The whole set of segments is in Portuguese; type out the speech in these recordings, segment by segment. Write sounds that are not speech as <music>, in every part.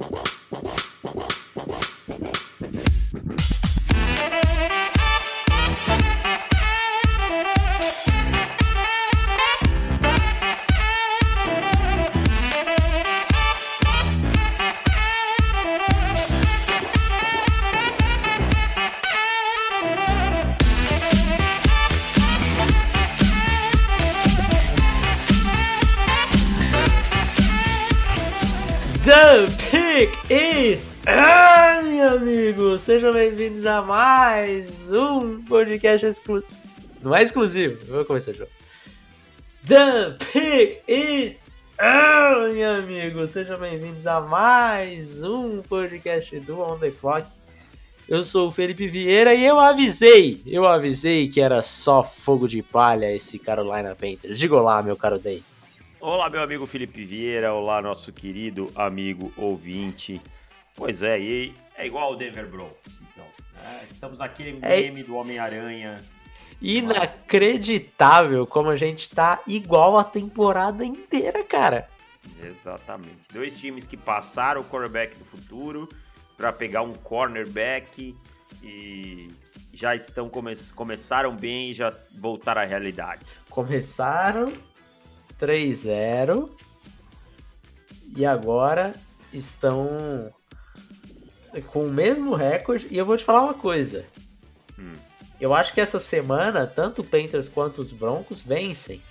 The <laughs> bem-vindos a mais um podcast exclusivo. Não é exclusivo, vou começar novo. The pick is early, amigos! Sejam bem-vindos a mais um podcast do On The Clock. Eu sou o Felipe Vieira e eu avisei, eu avisei que era só fogo de palha esse Carolina Panthers. Diga olá, meu caro Davis. Olá, meu amigo Felipe Vieira. Olá, nosso querido amigo ouvinte. Pois é, e é igual o Denver Broncos. Né? estamos naquele É- meme do Homem-Aranha. Inacreditável como a gente tá igual a temporada inteira, cara. Exatamente. Dois times que passaram o quarterback do futuro para pegar um cornerback e já estão come começaram bem e já voltaram à realidade. Começaram 3-0 e agora estão com o mesmo recorde. E eu vou te falar uma coisa. Hum. Eu acho que essa semana, tanto o Panthers quanto os Broncos vencem.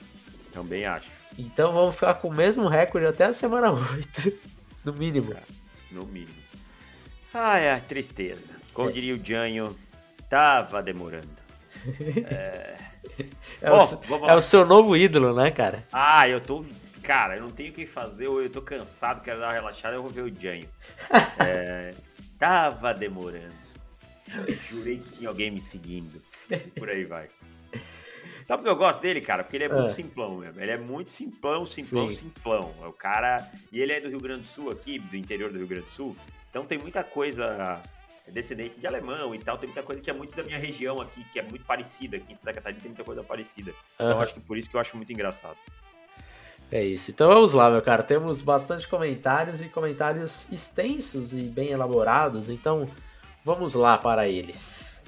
Também acho, Então vamos ficar com o mesmo recorde até a semana <laughs> 8, no mínimo. no mínimo. Ai, ai, tristeza. Como É. diria o Janho, tava demorando. <laughs> É, Bom, o, é o seu novo ídolo, né, cara? Ah, eu tô. Cara, eu não tenho o que fazer, eu eu tô cansado, quero dar uma relaxada, eu vou ver o Janho. <laughs> É, tava demorando. Jurei que tinha alguém me seguindo. Por aí vai. Sabe o que eu gosto dele, cara? Porque ele é muito Ah. simplão mesmo. Ele é muito simplão, simplão, Sim. simplão. É o cara. E ele é do Rio Grande do Sul aqui, do interior do Rio Grande do Sul. Então tem muita coisa descendente de alemão e tal. Tem muita coisa que é muito da minha região aqui, que é muito parecida. Aqui em Santa Catarina tem muita coisa parecida. Então eu Aham. acho que por isso que eu acho muito engraçado. É isso. Então vamos lá, meu cara. Temos bastante comentários e comentários extensos e bem elaborados. Então vamos lá para eles.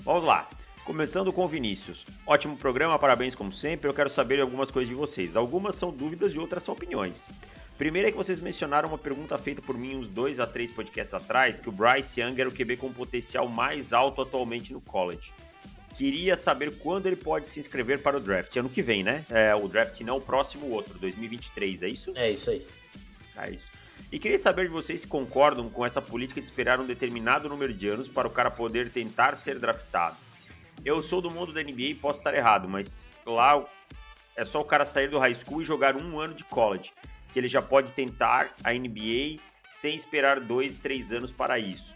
Vamos lá. Começando com o Vinícius. Ótimo programa, parabéns como sempre. Eu quero saber algumas coisas de vocês. Algumas são dúvidas e outras são opiniões. Primeiro é que vocês mencionaram uma pergunta feita por mim uns dois a três podcasts atrás, que o Bryce Young era o QB com potencial mais alto atualmente no college. Queria saber quando ele pode se inscrever para o draft. Ano que vem, né? É, o draft não, o próximo outro, 2023, é isso? É isso aí. É isso. E queria saber de vocês se concordam com essa política de esperar um determinado número de anos para o cara poder tentar ser draftado. Eu sou do mundo da NBA e posso estar errado, mas lá é só o cara sair do high school e jogar um ano de college, que ele já pode tentar a NBA sem esperar dois, três anos para isso.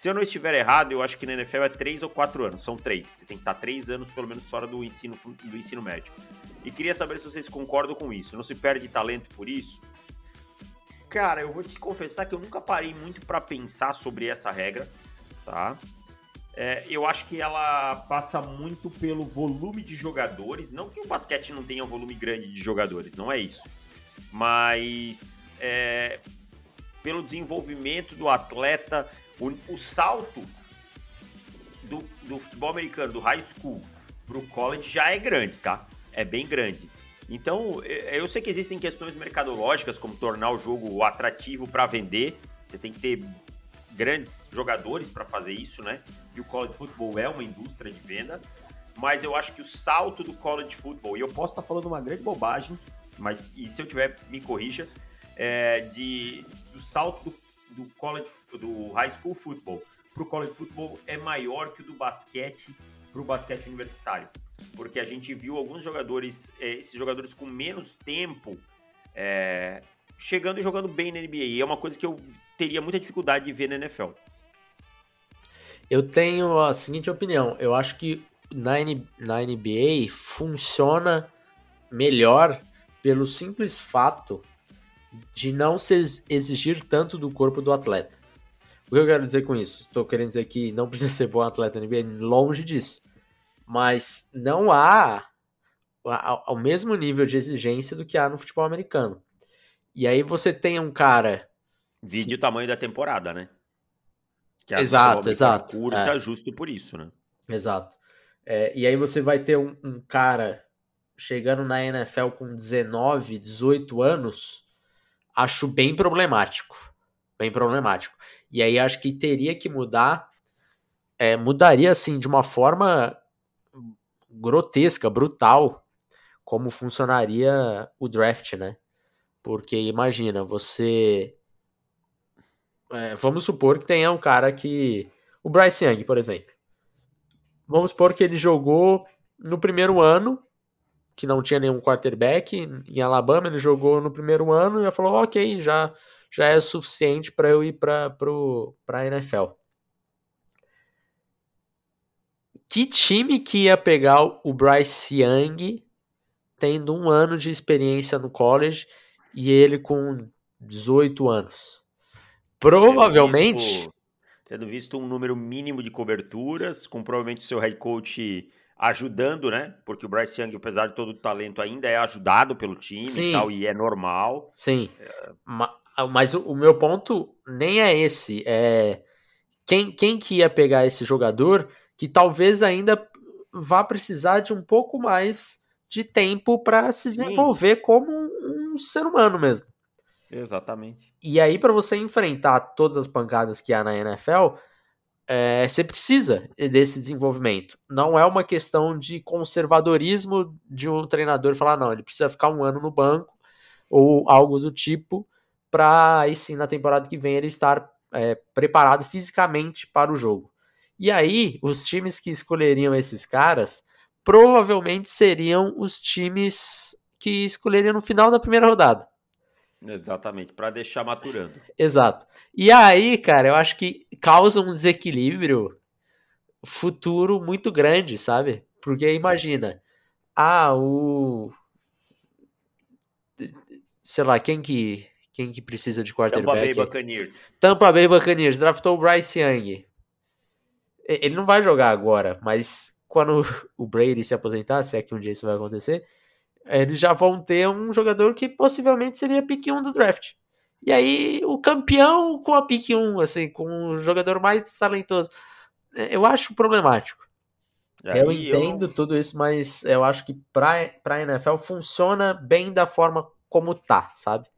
Se eu não estiver errado, eu acho que na NFL é três ou quatro anos, são três. Você tem que estar três anos pelo menos fora do ensino, do ensino médio. E queria saber se vocês concordam com isso. Não se perde talento por isso? Cara, eu vou te confessar que eu nunca parei muito pra pensar sobre essa regra, tá? É, eu acho que ela passa muito pelo volume de jogadores. Não que o basquete não tenha um volume grande de jogadores, não é isso. Mas é, pelo desenvolvimento do atleta, o, o salto do, do futebol americano, do high school pro college já é grande, tá? É bem grande. Então, eu sei que existem questões mercadológicas, como tornar o jogo atrativo para vender. Você tem que ter grandes jogadores para fazer isso, né? E o college football é uma indústria de venda. Mas eu acho que o salto do college football, e eu posso estar falando uma grande bobagem, mas e se eu tiver, me corrija, é, de, do salto do, do college, do high school football para o college football é maior que o do basquete para o basquete universitário porque a gente viu alguns jogadores, eh, esses jogadores com menos tempo, eh, chegando e jogando bem na NBA. E é uma coisa que eu teria muita dificuldade de ver na NFL. Eu tenho a seguinte opinião. Eu acho que na, na NBA funciona melhor pelo simples fato de não se ex- exigir tanto do corpo do atleta. O que eu quero dizer com isso? Estou querendo dizer que não <laughs> precisa ser bom atleta na NBA, longe disso. Mas não há a- ao mesmo nível de exigência do que há no futebol americano. E aí você tem um cara Vide o tamanho da temporada, né? Que exato, exato. Curta, é. justo por isso, né? Exato. É, e aí você vai ter um, um, cara chegando na NFL com 19, 18 anos, acho bem problemático. Bem problemático. E aí acho que teria que mudar. É, mudaria assim de uma forma grotesca, brutal, como funcionaria o draft, né? Porque imagina, você. É, vamos supor que tenha um cara que. O Bryce Young, por exemplo. Vamos supor que ele jogou no primeiro ano, que não tinha nenhum quarterback em Alabama, ele jogou no primeiro ano e já falou: ok, já, já é suficiente para eu ir para a NFL. Que time que ia pegar o Bryce Young tendo um ano de experiência no college e ele com 18 anos. Provavelmente. Tendo visto, tendo visto um número mínimo de coberturas, com provavelmente seu head coach ajudando, né? Porque o Bryce Young, apesar de todo o talento, ainda é ajudado pelo time Sim. e tal, e é normal. Sim. É... Mas o meu ponto nem é esse. É quem, quem que ia pegar esse jogador que talvez ainda vá precisar de um pouco mais de tempo para se desenvolver como um, um ser humano mesmo. Exatamente. E aí, para você enfrentar todas as pancadas que há na NFL, é, você precisa desse desenvolvimento. Não é uma questão de conservadorismo de um treinador falar, não, ele precisa ficar um ano no banco ou algo do tipo, para aí sim, na temporada que vem, ele estar é, preparado fisicamente para o jogo. E aí, os times que escolheriam esses caras provavelmente seriam os times que escolheriam no final da primeira rodada. Exatamente, para deixar maturando. Exato. E aí, cara, eu acho que causa um desequilíbrio futuro muito grande, sabe? Porque imagina, ah, o sei lá, quem que quem que precisa de quarterback? Tampa Bay Buccaneers. Tampa Bay Buccaneers draftou o Bryce Young. Ele não vai jogar agora, mas quando <laughs> o Brady se aposentar, se é que um dia isso vai acontecer, eles já vão ter um jogador que possivelmente seria pick 1 do draft. E aí, o campeão com a pick 1, assim, com o jogador mais talentoso. É, eu acho problemático. Aí eu entendo eu... tudo isso, mas eu acho que pra, pra NFL funciona bem da forma como tá, sabe?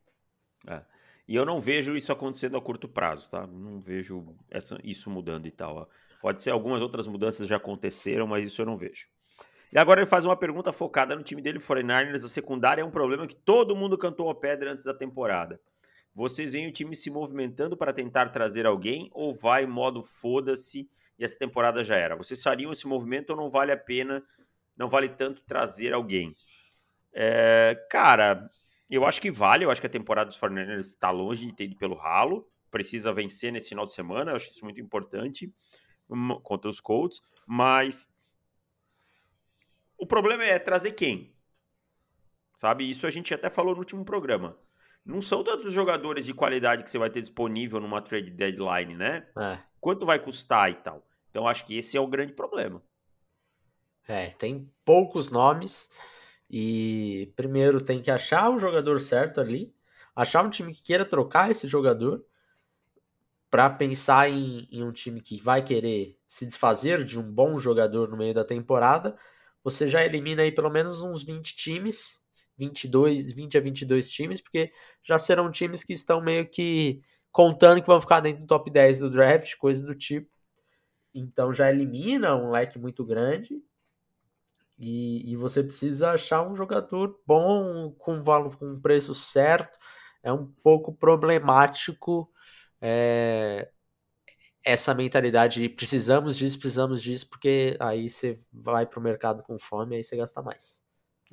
É. E eu não vejo isso acontecendo a curto prazo, tá? Não vejo essa, isso mudando e tal. Ó. Pode ser algumas outras mudanças já aconteceram, mas isso eu não vejo. E agora ele faz uma pergunta focada no time dele, 49ers. A secundária é um problema que todo mundo cantou a pedra antes da temporada. Vocês veem o time se movimentando para tentar trazer alguém ou vai modo foda-se e essa temporada já era? Vocês fariam esse movimento ou não vale a pena, não vale tanto trazer alguém? É, cara, eu acho que vale. Eu acho que a temporada dos 49ers está longe de ter ido pelo ralo. Precisa vencer nesse final de semana. Eu acho isso muito importante contra os Colts, mas o problema é trazer quem? Sabe? Isso a gente até falou no último programa. Não são tantos jogadores de qualidade que você vai ter disponível numa trade deadline, né? É. Quanto vai custar e tal. Então acho que esse é o grande problema. É, tem poucos nomes e primeiro tem que achar o jogador certo ali, achar um time que queira trocar esse jogador para pensar em, em, um time que vai querer se desfazer de um bom jogador no meio da temporada, você já elimina aí pelo menos uns 20 times, 22, 20 a 22 times, porque já serão times que estão meio que contando que vão ficar dentro do top 10 do draft, coisa do tipo. Então já elimina um leque muito grande. E, e você precisa achar um jogador bom, com valor, com preço certo. É um pouco problemático é, essa mentalidade de precisamos disso, precisamos disso, porque aí você vai para o mercado com fome aí você gasta mais.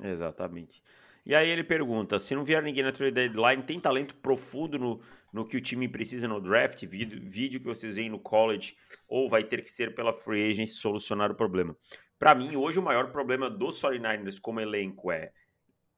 Exatamente. E aí ele pergunta: se não vier ninguém na trade deadline, tem talento profundo no, no que o time precisa no draft? Vídeo, vídeo que vocês veem no college, ou vai ter que ser pela free agency solucionar o problema? Para mim, hoje o maior problema dos 49ers como elenco é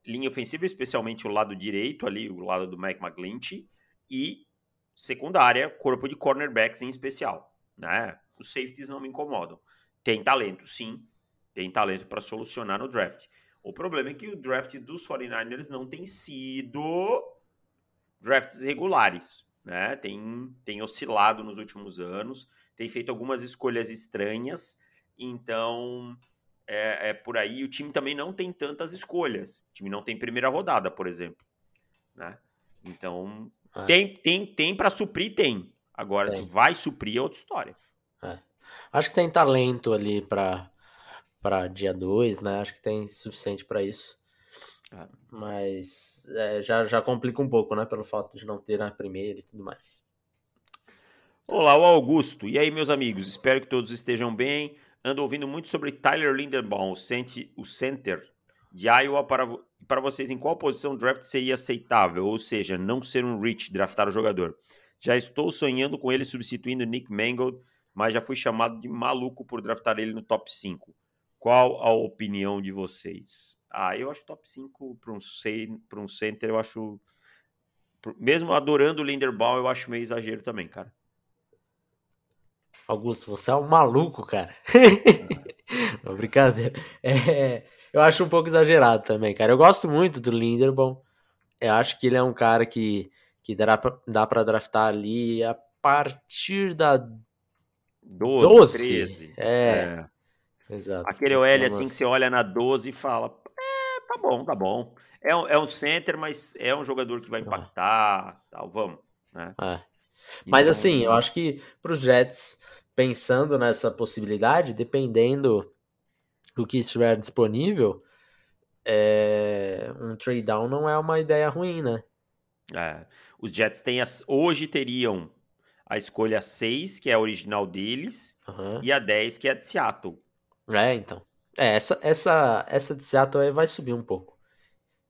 linha ofensiva, especialmente o lado direito ali, o lado do Mike McGlinchey, e secundária, corpo de cornerbacks em especial. Né? Os safeties não me incomodam. Tem talento, sim. Tem talento para solucionar no draft. O problema é que o draft dos 49ers não tem sido drafts regulares. né? Tem, tem oscilado nos últimos anos, tem feito algumas escolhas estranhas, então é, é, por aí. O time também não tem tantas escolhas. O time não tem primeira rodada, por exemplo, né? Então é. tem tem tem para suprir tem. Agora tem. se vai suprir é outra história. É. Acho que tem talento ali para para dia 2, né? Acho que tem suficiente para isso. É. Mas é, já, já complica um pouco, né? Pelo fato de não ter a primeira e tudo mais. Olá, o Augusto. E aí, meus amigos? Espero que todos estejam bem. Ando ouvindo muito sobre Tyler Linderbaum, o center de Iowa. Para, para vocês, em qual posição draft seria aceitável? Ou seja, não ser um rich, draftar o jogador. Já estou sonhando com ele substituindo Nick Mangold, mas já fui chamado de maluco por draftar ele no top 5. Qual a opinião de vocês? Ah, eu acho top 5 para um, um center, eu acho. Mesmo adorando o Linderbaum, eu acho meio exagero também, cara. Augusto, você é um maluco, cara. <laughs> Não, brincadeira. É, eu acho um pouco exagerado também, cara. Eu gosto muito do Linderbaum. Eu acho que ele é um cara que, que dá, pra, dá pra draftar ali a partir da 12, 12. 13. É. é. Exato. Aquele OL assim que você olha na 12 e fala: é, tá bom, tá bom. É um, é um center, mas é um jogador que vai ah. impactar, tal, vamos. Né? É. Mas então, assim, eu acho que para os Jets, pensando nessa possibilidade, dependendo do que estiver disponível, é... um trade down não é uma ideia ruim, né? É. Os Jets têm as... hoje teriam a escolha 6, que é a original deles, uhum. e a 10, que é a de Seattle. É, então. É, essa, essa, essa de Seattle vai subir um pouco.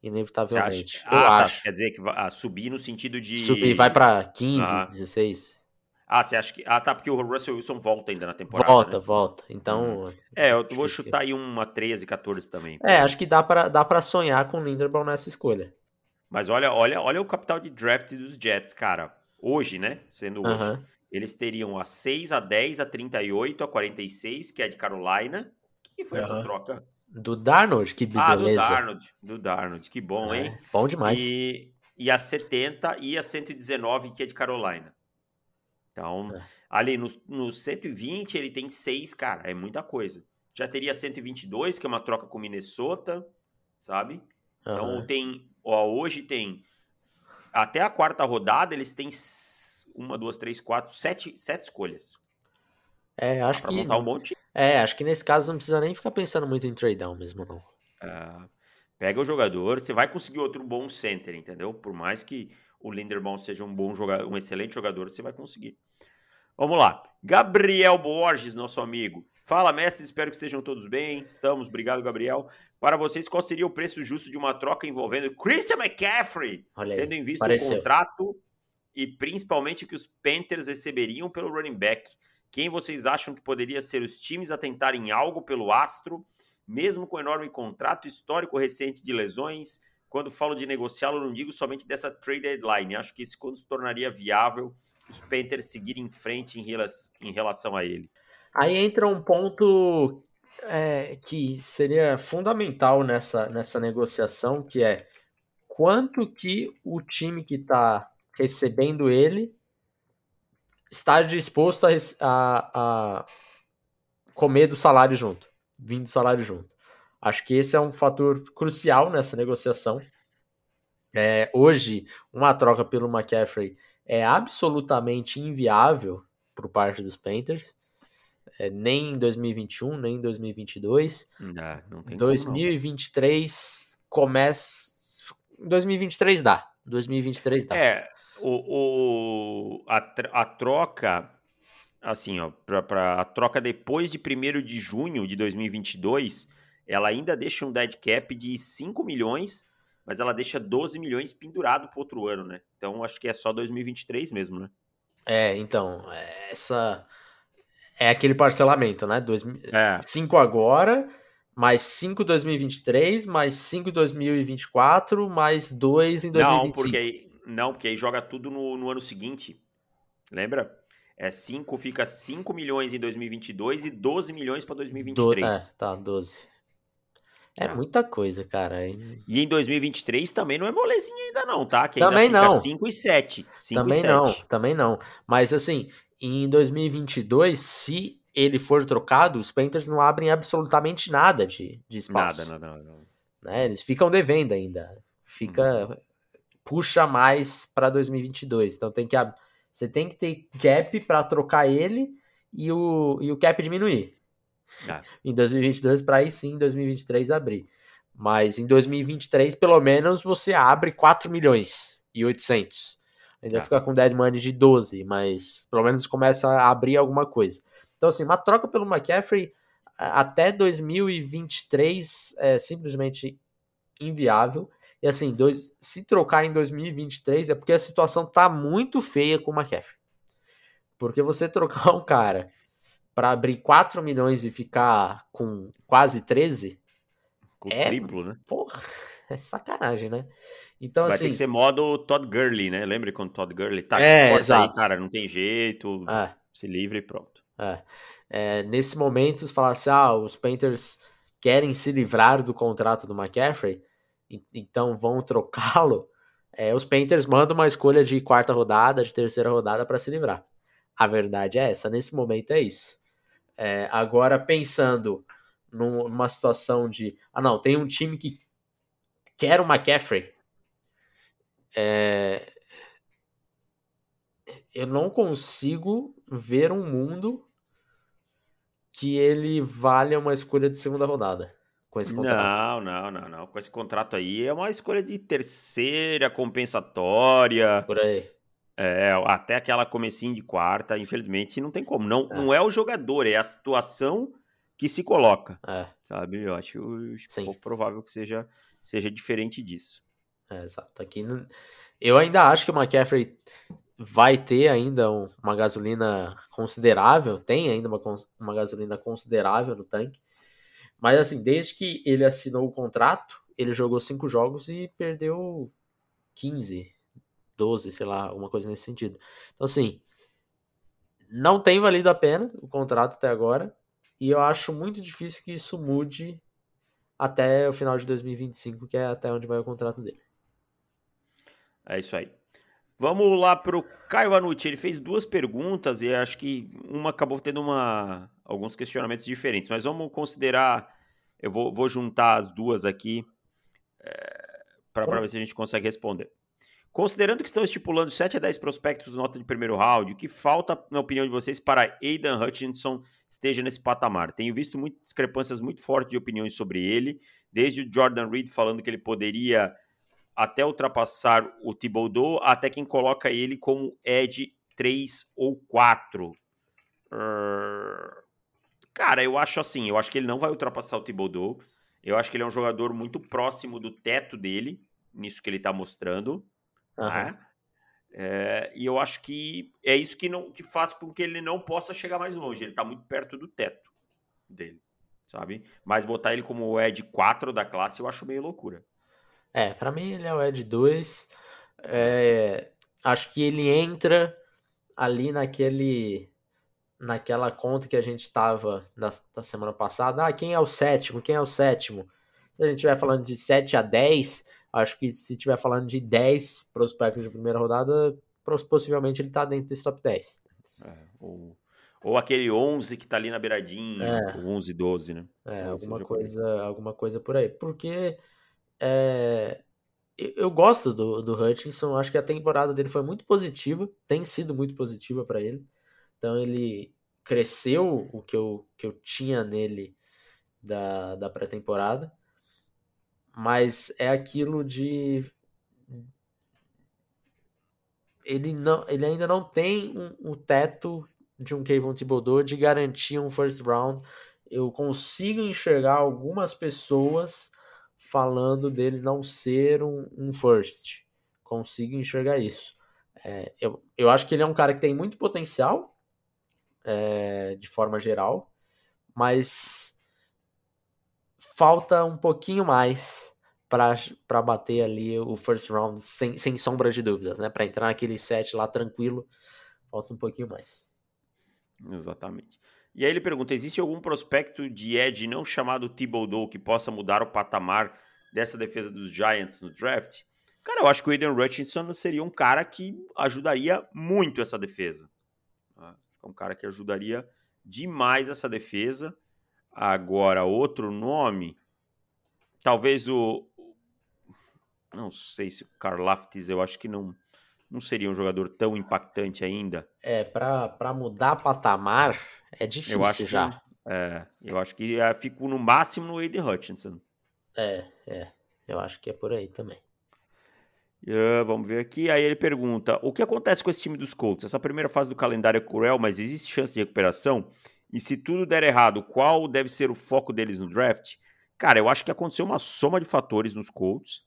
Inevitavelmente. Eu ah, tá. acho. Quer dizer que vai ah, subir no sentido de. Subir, vai para 15, ah. 16. Ah, você acha que. Ah, tá, porque o Russell Wilson volta ainda na temporada. Volta, né? volta. Então. Hum. É, eu vou chutar aí uma 13, 14 também. É, acho que dá para dá pra sonhar com o Linderbaum nessa escolha. Mas olha, olha, olha o capital de draft dos Jets, cara. Hoje, né? Sendo hoje. Uh -huh. Eles teriam a 6, a 10, a 38, a 46, que é de Carolina. O que foi uh -huh. essa troca? Do Darnold, que beleza. Ah, do Darnold, do Darnold, que bom, é, hein? Bom demais. E, e a 70 e a 119, que é de Carolina. Então, é. ali no, no 120 ele tem 6, cara, é muita coisa. Já teria 122, que é uma troca com Minnesota, sabe? Então uhum. tem, ó, hoje tem até a quarta rodada eles têm uma, duas, três, quatro, sete, sete escolhas. É, acho que. Montar um monte. É, acho que nesse caso não precisa nem ficar pensando muito em trade down mesmo, não. É, pega o jogador, você vai conseguir outro bom center, entendeu? Por mais que o Linderbaum seja um bom jogador, um excelente jogador, você vai conseguir. Vamos lá. Gabriel Borges, nosso amigo. Fala, mestre, espero que estejam todos bem. Estamos, obrigado, Gabriel. Para vocês, qual seria o preço justo de uma troca envolvendo Christian McCaffrey, tendo em vista o contrato e principalmente que os Panthers receberiam pelo running back? Quem vocês acham que poderia ser os times a tentarem algo pelo Astro, mesmo com enorme contrato histórico recente de lesões? Quando falo de negociá-lo, não digo somente dessa trade deadline. Acho que isso quando se tornaria viável os Panthers seguirem em frente em, relação a ele. Aí entra um ponto é, que seria fundamental nessa, nessa negociação, que é quanto que o time que está recebendo ele estar disposto a, a, a comer do salário junto, vindo do salário junto. Acho que esse é um fator crucial nessa negociação. É, hoje, uma troca pelo McCaffrey é absolutamente inviável por parte dos Panthers. É, nem em 2021, nem em 2022. Não, não tem 2023 como, começa. 2023 dá. 2023 dá. É, o, o, a, a troca, assim, ó, pra, pra, a troca depois de 1 de junho de 2022, ela ainda deixa um dead cap de 5 milhões, mas ela deixa 12 milhões pendurado para outro ano, né? Então acho que é só 2023 mesmo, né? É, então, essa é aquele parcelamento, né? Dois, é. 5 agora, mais 5 2023, mais 5 2024, mais 2 em 2025. Não, porque não, porque aí joga tudo no, no ano seguinte. Lembra? É 5, fica 5 milhões em 2022 e 12 milhões para 2023. Do, é, tá, 12. É ah. muita coisa, cara. E em 2023 também não é molezinha ainda não, tá? Que também não. 5 e 7. 5 também e 7. não, também não. Mas assim, em 2022, se ele for trocado, os Panthers não abrem absolutamente nada de, de espaço. Nada, nada, nada. Né? Eles ficam devendo ainda. Fica... Hum. Puxa mais para 2022. Então tem que... Você tem que ter cap para trocar ele e o, e o cap diminuir. Ah. <laughs> Em 2022, para aí sim, em 2023 abrir. Mas em 2023, pelo menos, você abre 4 milhões e 800. Ainda ah. fica com dead money de 12, mas pelo menos começa a abrir alguma coisa. Então, assim, uma troca pelo McCaffrey até 2023 é simplesmente inviável. E assim, dois, se trocar em 2023 é porque a situação tá muito feia com o McCaffrey. Porque você trocar <laughs> um cara para abrir 4 milhões e ficar com quase 13 com é, triplo, né? Porra, é sacanagem, né? Então, Vai assim, ter que ser modo Todd Gurley, né? Lembra quando Todd Gurley tá é, exato. Aí, cara, não tem jeito, é. se livre e pronto. É. É, nesse momento, se falasse, ah, os Panthers querem se livrar do contrato do McCaffrey, então vão trocá-lo, é, os Panthers mandam uma escolha de quarta rodada, de terceira rodada para se livrar. A verdade é essa, nesse momento é isso. É, agora, pensando numa situação de, ah não, tem um time que quer o McCaffrey, é, eu não consigo ver um mundo que ele valha uma escolha de segunda rodada com esse contrato. Não, não, não, não. Com esse contrato aí é uma escolha de terceira compensatória. Por aí. É, até aquela comecinho de quarta, infelizmente, não tem como. Não é, não é o jogador, é a situação que se coloca. É. Sabe? Eu acho, eu acho pouco provável que seja, seja diferente disso. É, exato. Aqui, eu ainda acho que o McCaffrey vai ter ainda uma gasolina considerável, tem ainda uma, uma gasolina considerável no tanque. Mas assim, desde que ele assinou o contrato, ele jogou cinco jogos e perdeu 15, 12, sei lá, alguma coisa nesse sentido. Então, assim, não tem valido a pena o contrato até agora. E eu acho muito difícil que isso mude até o final de 2025, que é até onde vai o contrato dele. É isso aí. Vamos lá para o Caio Anucci. Ele fez duas perguntas e acho que uma acabou tendo uma, alguns questionamentos diferentes, mas vamos considerar. Eu vou, vou juntar as duas aqui é, para ver se a gente consegue responder. Considerando que estão estipulando 7 a 10 prospectos nota de primeiro round, o que falta, na opinião de vocês, para Aidan Hutchinson esteja nesse patamar? Tenho visto muitas discrepâncias muito fortes de opiniões sobre ele, desde o Jordan Reed falando que ele poderia até ultrapassar o Thibodeau, até quem coloca ele como Ed 3 ou 4. Uh... Cara, eu acho assim, eu acho que ele não vai ultrapassar o Thibodeau. Eu acho que ele é um jogador muito próximo do teto dele, nisso que ele está mostrando. Uhum. Né? É, e eu acho que é isso que, não, que faz com que ele não possa chegar mais longe. Ele está muito perto do teto dele, sabe? Mas botar ele como o Ed 4 da classe eu acho meio loucura. É, para mim ele é o Ed 2. É, acho que ele entra ali naquele naquela conta que a gente tava da, da semana passada. Ah, quem é o sétimo? Quem é o sétimo? Se a gente estiver falando de 7 a 10, Acho que se estiver falando de 10 prospectos de primeira rodada, possivelmente ele está dentro desse top 10. É, ou, ou aquele 11 que está ali na beiradinha, é. 11, 12, né? É, alguma coisa, alguma coisa por aí. Porque é, eu gosto do, do Hutchinson, acho que a temporada dele foi muito positiva, tem sido muito positiva para ele. Então ele cresceu o que eu, que eu tinha nele da, da pré-temporada mas é aquilo de ele não ele ainda não tem um, um teto de um Kevin Thibodeau de garantir um first round. Eu consigo enxergar algumas pessoas falando dele não ser um, um first. Consigo enxergar isso. É, eu, eu acho que ele é um cara que tem muito potencial, é, de forma geral, mas falta um pouquinho mais para bater ali o first round sem, sem sombra de dúvidas, né? Para entrar naquele set lá tranquilo, falta um pouquinho mais. Exatamente. E aí ele pergunta: existe algum prospecto de Ed não chamado Thibodeau que possa mudar o patamar dessa defesa dos Giants no draft? Cara, eu acho que o Aiden Hutchinson seria um cara que ajudaria muito essa defesa. Tá? É um cara que ajudaria demais essa defesa. Agora, outro nome, talvez o. Não sei se o Karlaftis, eu acho que não, não seria um jogador tão impactante ainda. É, para mudar patamar é difícil eu acho já. Que, é, eu acho que é, fico no máximo no Aiden Hutchinson. É, é. Eu acho que é por aí também. Uh, vamos ver aqui. Aí ele pergunta: o que acontece com esse time dos Colts? Essa primeira fase do calendário é cruel, mas existe chance de recuperação? E se tudo der errado, qual deve ser o foco deles no draft? Cara, eu acho que aconteceu uma soma de fatores nos Colts.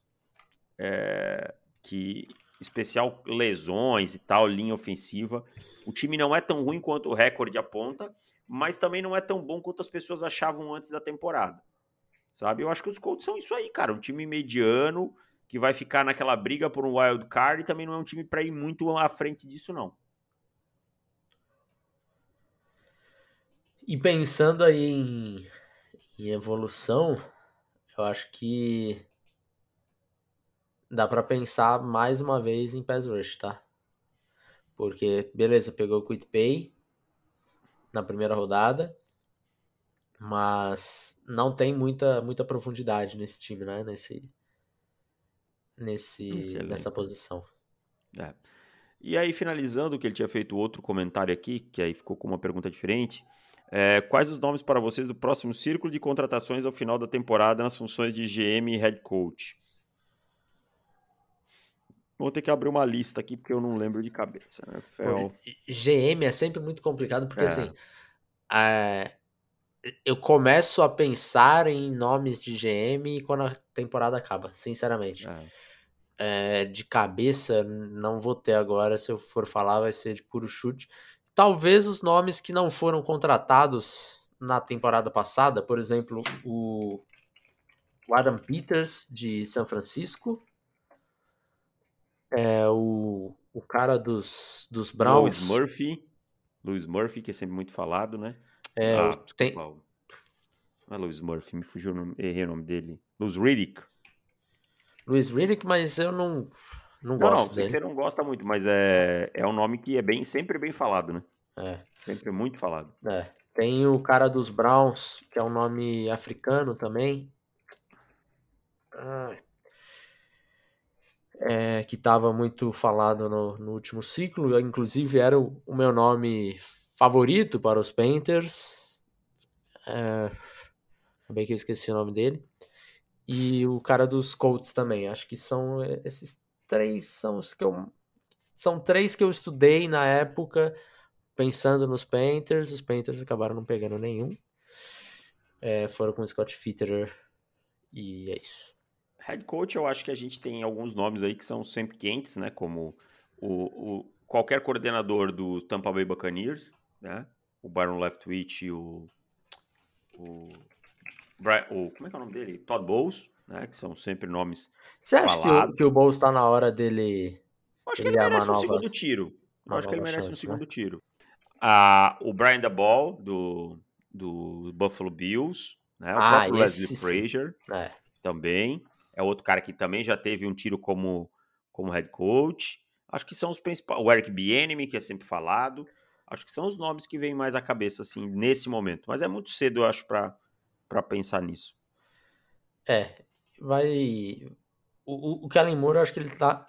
É, que especial lesões e tal, linha ofensiva. O time não é tão ruim quanto o recorde aponta, mas também não é tão bom quanto as pessoas achavam antes da temporada. Sabe? Eu acho que os Colts são isso aí, cara. Um time mediano que vai ficar naquela briga por um wild card e também não é um time para ir muito à frente disso, não. E pensando aí em, em evolução, eu acho que dá para pensar mais uma vez em pass rush, tá? Porque, beleza, pegou o Quit Pay na primeira rodada, mas não tem muita, muita profundidade nesse time, né? Nesse, nesse, nessa posição. É. E aí, finalizando, que ele tinha feito outro comentário aqui, que aí ficou com uma pergunta diferente. É, quais os nomes para vocês do próximo círculo de contratações ao final da temporada nas funções de GM e head coach? Vou ter que abrir uma lista aqui porque eu não lembro de cabeça. Né? Fel... GM é sempre muito complicado porque é. assim é, eu começo a pensar em nomes de GM quando a temporada acaba, sinceramente. É. É, de cabeça, não vou ter agora. Se eu for falar, vai ser de puro chute. Talvez os nomes que não foram contratados na temporada passada, por exemplo, o, Adam Peters de São Francisco, é, o, o cara dos, dos Browns. Louis Murphy. Louis Murphy, que é sempre muito falado, né? É, ah, tem... Não é Louis Murphy, me fugiu o errei o nome dele. Louis Riddick. Louis Riddick, mas eu não, não, não gosto não, você não gosta muito, mas é, é um nome que é bem, sempre bem falado, né? É. Sempre muito falado. É. Tem o cara dos Browns, que é um nome africano também. Ah. É, que estava muito falado no, no, último ciclo. Inclusive era o, o, meu nome favorito para os Painters. É, acabei que eu esqueci o nome dele e o cara dos Colts também. Acho que são eh, esses três são os que eu são três que eu estudei na época pensando nos Panthers. Os Panthers acabaram não pegando nenhum. É, foram com o Scott Fitterer e é isso. Head coach, eu acho que a gente tem alguns nomes aí que são sempre quentes, né? Como o, o qualquer coordenador do Tampa Bay Buccaneers, né? O Byron Leftwich e o, o o, como é que é o nome dele? Todd Bowles, né? Que são sempre nomes. Você acha que o, que o Bowles tá na hora dele. Eu acho que ele merece um nova, segundo tiro. Eu acho que ele merece chance, um segundo né? tiro. Ah, o Brian Ball do, do Buffalo Bills, né? O ah, próprio Leslie Frazier é. também. É outro cara que também já teve um tiro como, como head coach. Acho que são os principais. O Eric Bieniemy, que é sempre falado. Acho que são os nomes que vêm mais à cabeça, assim, nesse momento. Mas é muito cedo, eu acho, para pensar nisso. É, vai. O, o Kellen Moore, eu acho que ele tá.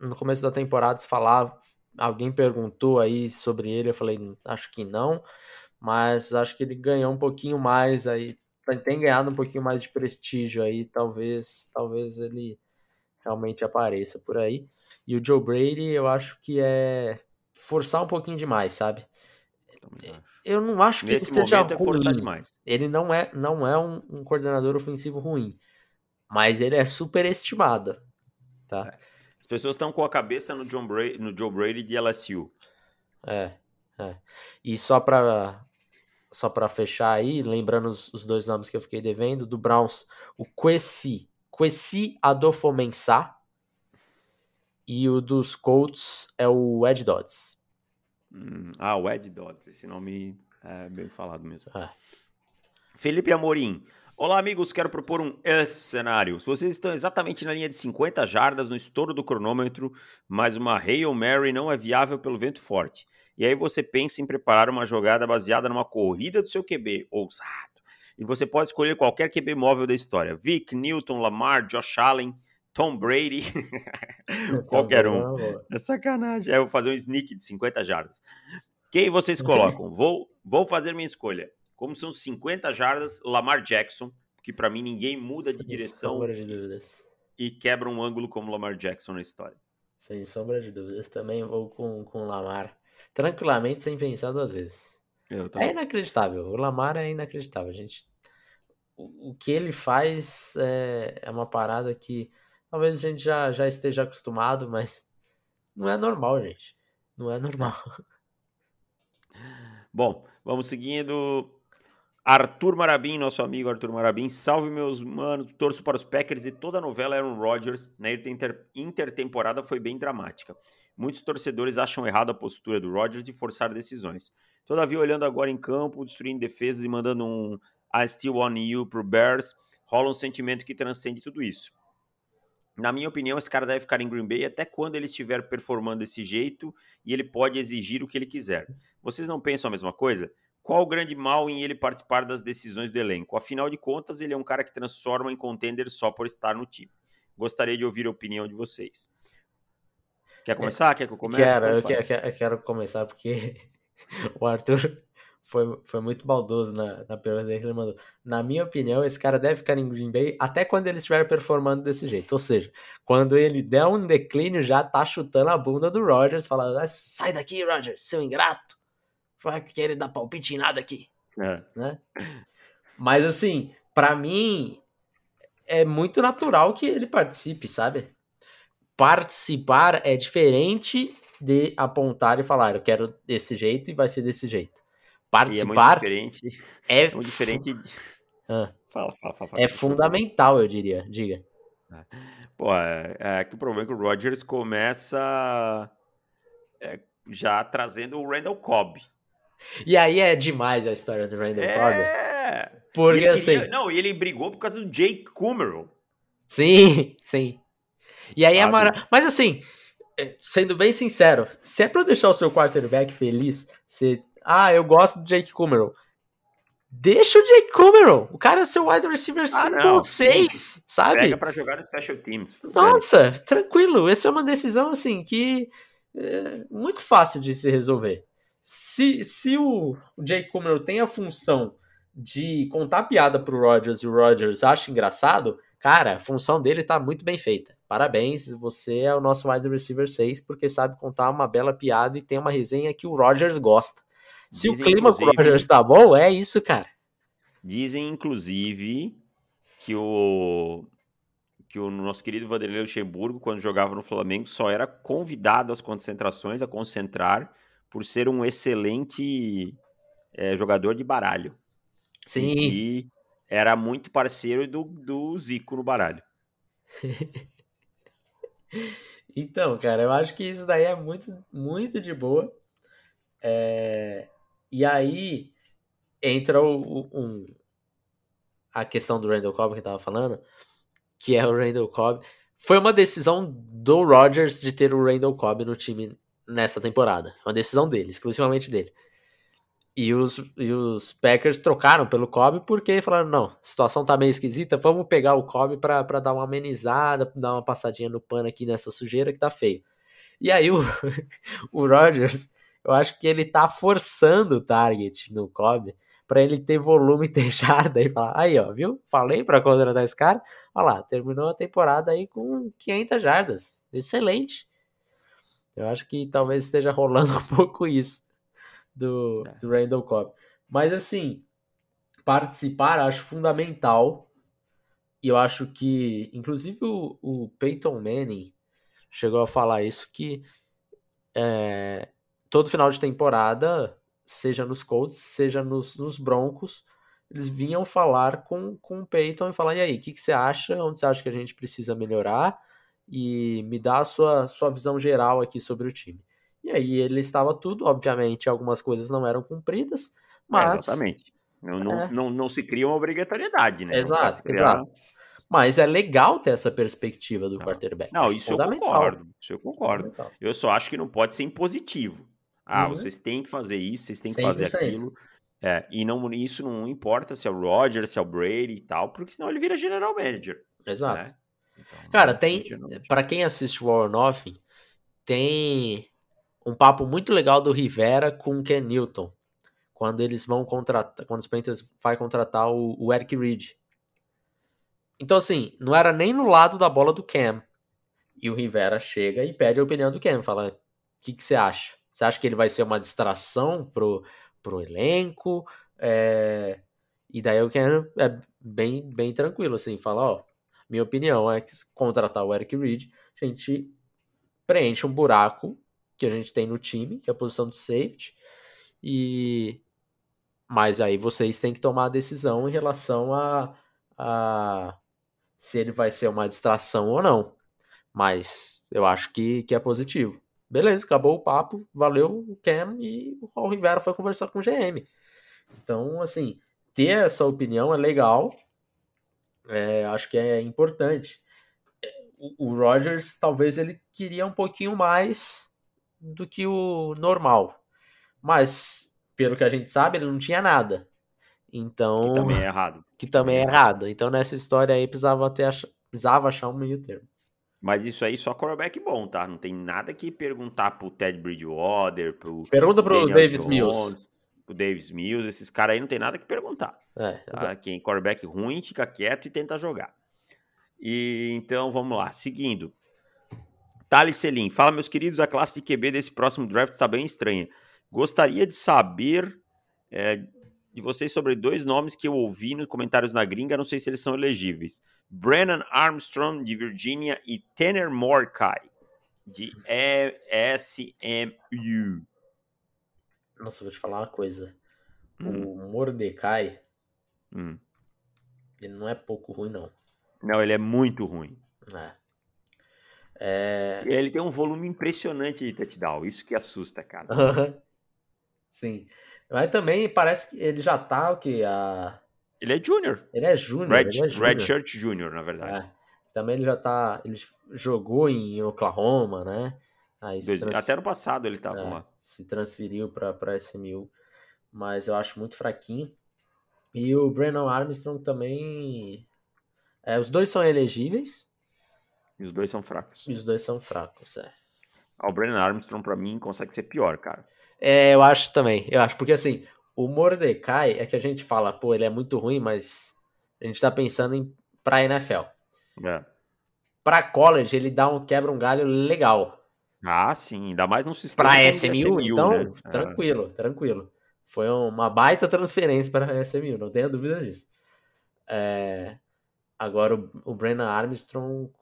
No começo da temporada, se falava. Alguém perguntou aí sobre ele, eu falei, acho que não. Mas acho que ele ganhou um pouquinho mais aí. Tem ganhado um pouquinho mais de prestígio aí. Talvez, talvez ele realmente apareça por aí. E o Joe Brady, eu acho que é forçar um pouquinho demais, sabe? Eu não acho que Nesse ele seja é ruim. demais. Ele não é, não é um, um, coordenador ofensivo ruim, mas ele é superestimado, tá? É. As pessoas estão com a cabeça no, John Brady, no Joe Brady de LSU. É, é. E só para só para fechar aí, lembrando os, os, dois nomes que eu fiquei devendo, do Browns, o Kwesi, Kwesi Adofomensah, e o dos Colts é o Ed Dodds. Hum, ah, o Ed Dodds, esse nome É bem falado mesmo. Ah. Felipe Amorim. Olá, amigos. Quero propor um cenário. Se vocês estão exatamente na linha de 50 jardas no estouro do cronômetro, mas uma Hail Mary não é viável pelo vento forte. E aí você pensa em preparar uma jogada baseada numa corrida do seu QB, ousado. E você pode escolher qualquer QB móvel da história. Vic, Newton, Lamar, Josh Allen, Tom Brady. <laughs> qualquer um. É sacanagem. É, eu vou fazer um sneak de 50 jardas. Quem vocês <laughs> colocam? Vou, vou fazer minha escolha. Como são 50 jardas, Lamar Jackson, que para mim ninguém muda Sem de direção sombra de dúvidas. e quebra um ângulo como Lamar Jackson na história. Sem sombra de dúvidas. Também vou com, com o Lamar. Tranquilamente, sem pensar duas vezes. É inacreditável. O Lamar é inacreditável. A gente, o, o que ele faz é, é uma parada que talvez a gente já, já esteja acostumado, mas não é normal, gente. Não é normal. Bom, vamos seguindo. Arthur Marabim, nosso amigo Arthur Marabim. Salve, meus manos. Torço para os Packers e toda a novela Aaron Rodgers na inter intertemporada foi bem dramática. Muitos torcedores acham errado a postura do Rodgers de forçar decisões. Todavia, olhando agora em campo, destruindo defesas e mandando um I still want you pro Bears, rola um sentimento que transcende tudo isso. Na minha opinião, esse cara deve ficar em Green Bay até quando ele estiver performando desse jeito e ele pode exigir o que ele quiser. Vocês não pensam a mesma coisa? Qual o grande mal em ele participar das decisões do elenco? Afinal de contas, ele é um cara que transforma em contender só por estar no time. Gostaria de ouvir a opinião de vocês. Quer começar? Quer que eu comece? Quero, eu quero, eu quero começar porque <laughs> o Arthur foi, foi muito baldoso na, na pergunta que ele mandou. Na minha opinião, esse cara deve ficar em Green Bay até quando ele estiver performando desse jeito. Ou seja, quando ele der um declínio, já tá chutando a bunda do Rodgers, falando: "Ah, sai daqui, Rodgers, seu ingrato. Vai querer dar palpite em nada aqui É. né? Mas assim, pra mim é muito natural que ele participe, sabe? Participar é diferente de apontar e falar, eu quero desse jeito e vai ser desse jeito. E é muito Participar diferente. é, É muito diferente. de- Ah, Fala, fala, fala. fala. é fundamental, eu diria. Diga. Pô, é, é que o problema é que o Rodgers começa é, já trazendo o Randall Cobb. E aí é demais a história do Randall Cobb. É! Porque ele assim, queria- Não, e ele brigou por causa do Jake Kummerow. Sim, sim. E aí é Sabe? maravilhoso. Mas assim, é, sendo bem sincero, se é pra deixar o seu quarterback feliz, você. Ah, eu gosto do Jake Kummerow. Deixa o Jake Kummerow. O cara é seu wide receiver 5 Ah, ou 6, sabe? Pega pra jogar no Special Teams. Nossa, tranquilo. Essa é uma decisão assim que é muito fácil de se resolver. Se, se o, o Jake Kummerow tem a função de contar piada pro Rodgers e o Rodgers acha engraçado, cara, a função dele tá muito bem feita. Parabéns, você é o nosso wide receiver 6 porque sabe contar uma bela piada e tem uma resenha que o Rodgers gosta. Se Dizem, o clima com o Rodgers tá bom, é isso, cara. Dizem, inclusive, que o que o nosso querido Vanderlei Luxemburgo, quando jogava no Flamengo, só era convidado às concentrações, a concentrar, por ser um excelente eh, jogador de baralho. Sim. E era muito parceiro do, do Zico no baralho. <laughs> Então, cara, eu acho que isso daí é muito, muito de boa. É, E aí entra o, o- um- a questão do Randall Cobb que eu tava falando, que é o Randall Cobb. Foi uma decisão do Rodgers de ter o Randall Cobb no time nessa temporada. Uma decisão dele, exclusivamente dele. E os, e os Packers trocaram pelo Cobb porque falaram: não, a situação tá meio esquisita, vamos pegar o Cobb pra, pra dar uma amenizada, dar uma passadinha no pano aqui nessa sujeira que tá feio. E aí o, <laughs> o Rodgers, eu acho que ele tá forçando o target no Cobb pra ele ter volume, ter <laughs> jarda e falar: aí ó, viu? Falei pra contratar esse cara. Olha lá, terminou a temporada aí com 500 jardas. Excelente. Eu acho que talvez esteja rolando <laughs> um pouco isso do, É. do Randall Cobb. Mas assim, participar acho fundamental. E eu acho que, inclusive, o, o Peyton Manning chegou a falar isso: que é, todo final de temporada, seja nos Colts, seja nos, nos Broncos, eles vinham falar com, com o Peyton e falar: e aí, o que, que você acha? Onde você acha que a gente precisa melhorar? E me dá a sua, sua visão geral aqui sobre o time. E aí ele estava tudo, obviamente, algumas coisas não eram cumpridas, Mas, É, exatamente. Não, não, É. não, não se cria uma obrigatoriedade, né? Não Exato, criar- exato. mas é legal ter essa perspectiva do Não. quarterback. Não, isso eu concordo. Isso eu concordo. Eu só acho que não pode ser impositivo. Ah, Uhum. vocês têm que fazer isso, vocês têm que fazer 100%. aquilo. É, e não, isso não importa se é o Roger, se é o Brady e tal, porque senão ele vira general manager. Exato. né? Então, Cara, tem. Pra quem assiste War or Nothing, tem um papo muito legal do Rivera com o Ken Newton. Quando eles vão contratar. Quando os Panthers vai contratar o, o Eric Reed. Então, assim, não era nem no lado da bola do Cam. E o Rivera chega e pede a opinião do Cam. Fala: o que, que você acha? Você acha que ele vai ser uma distração pro, pro elenco? É, E daí o Cam é bem, bem tranquilo, assim, fala: ó, minha opinião é que contratar o Eric Reed, a gente preenche um buraco que a gente tem no time, que é a posição de safety. E mas aí vocês têm que tomar a decisão em relação a, a se ele vai ser uma distração ou não. Mas eu acho que, que é positivo. Beleza, acabou o papo, valeu o Cam e o Raul Rivera foi conversar com o GM. Então, assim, ter essa opinião é legal, é, acho que é importante. O, o Rogers, talvez ele queria um pouquinho mais do que o normal. Mas, pelo que a gente sabe, ele não tinha nada. Então, Que também é errado. que também é errado. Então, nessa história aí, precisava, ter ach... precisava achar um meio termo. Mas isso aí só quarterback bom, tá? Não tem nada que perguntar pro Ted Bridgewater, pro Pergunta pro Daniel Davis Jones, Mills. Pro Davis Mills. Esses caras aí não tem nada que perguntar. É, Tá? Quem quarterback ruim fica quieto e tenta jogar. E então vamos lá, seguindo. Thales Selim, fala meus queridos, a classe de QB desse próximo draft está bem estranha. Gostaria de saber é, de vocês sobre dois nomes que eu ouvi nos comentários na gringa, não sei se eles são elegíveis. Brennan Armstrong, de Virgínia, e Tanner Mordecai, de ESMU. Nossa, vou te falar uma coisa. Hum, O Mordecai, hum. ele não é pouco ruim, não. Não, ele é muito ruim. É. É, E ele tem um volume impressionante de touchdown, isso que assusta, cara. <laughs> Sim. Mas também parece que ele já tá o que? A... Ele é junior. Ele é júnior. Red, ele é júnior. Red Shirt Junior, na verdade. É. Também ele já tá. Ele jogou em Oklahoma, né? Dois- trans- Até no passado ele tava é, lá. se transferiu pra, pra SMU. Mas eu acho muito fraquinho. E o Brennan Armstrong também. É, os dois são elegíveis E os dois são fracos. e os dois são fracos. É. Ah, o Brennan Armstrong, pra mim, consegue ser pior, cara. É, eu acho também. Eu acho, porque assim, o Mordecai é que a gente fala, pô, ele é muito ruim, mas a gente tá pensando em pra NFL. É. Pra college, ele dá um quebra um galho legal. Ah, sim. Ainda mais num sistema como o SMU, então, né? É. tranquilo, tranquilo. Foi uma baita transferência para SMU, <laughs> não tenha dúvida disso. É, agora, o, o Brennan Armstrong,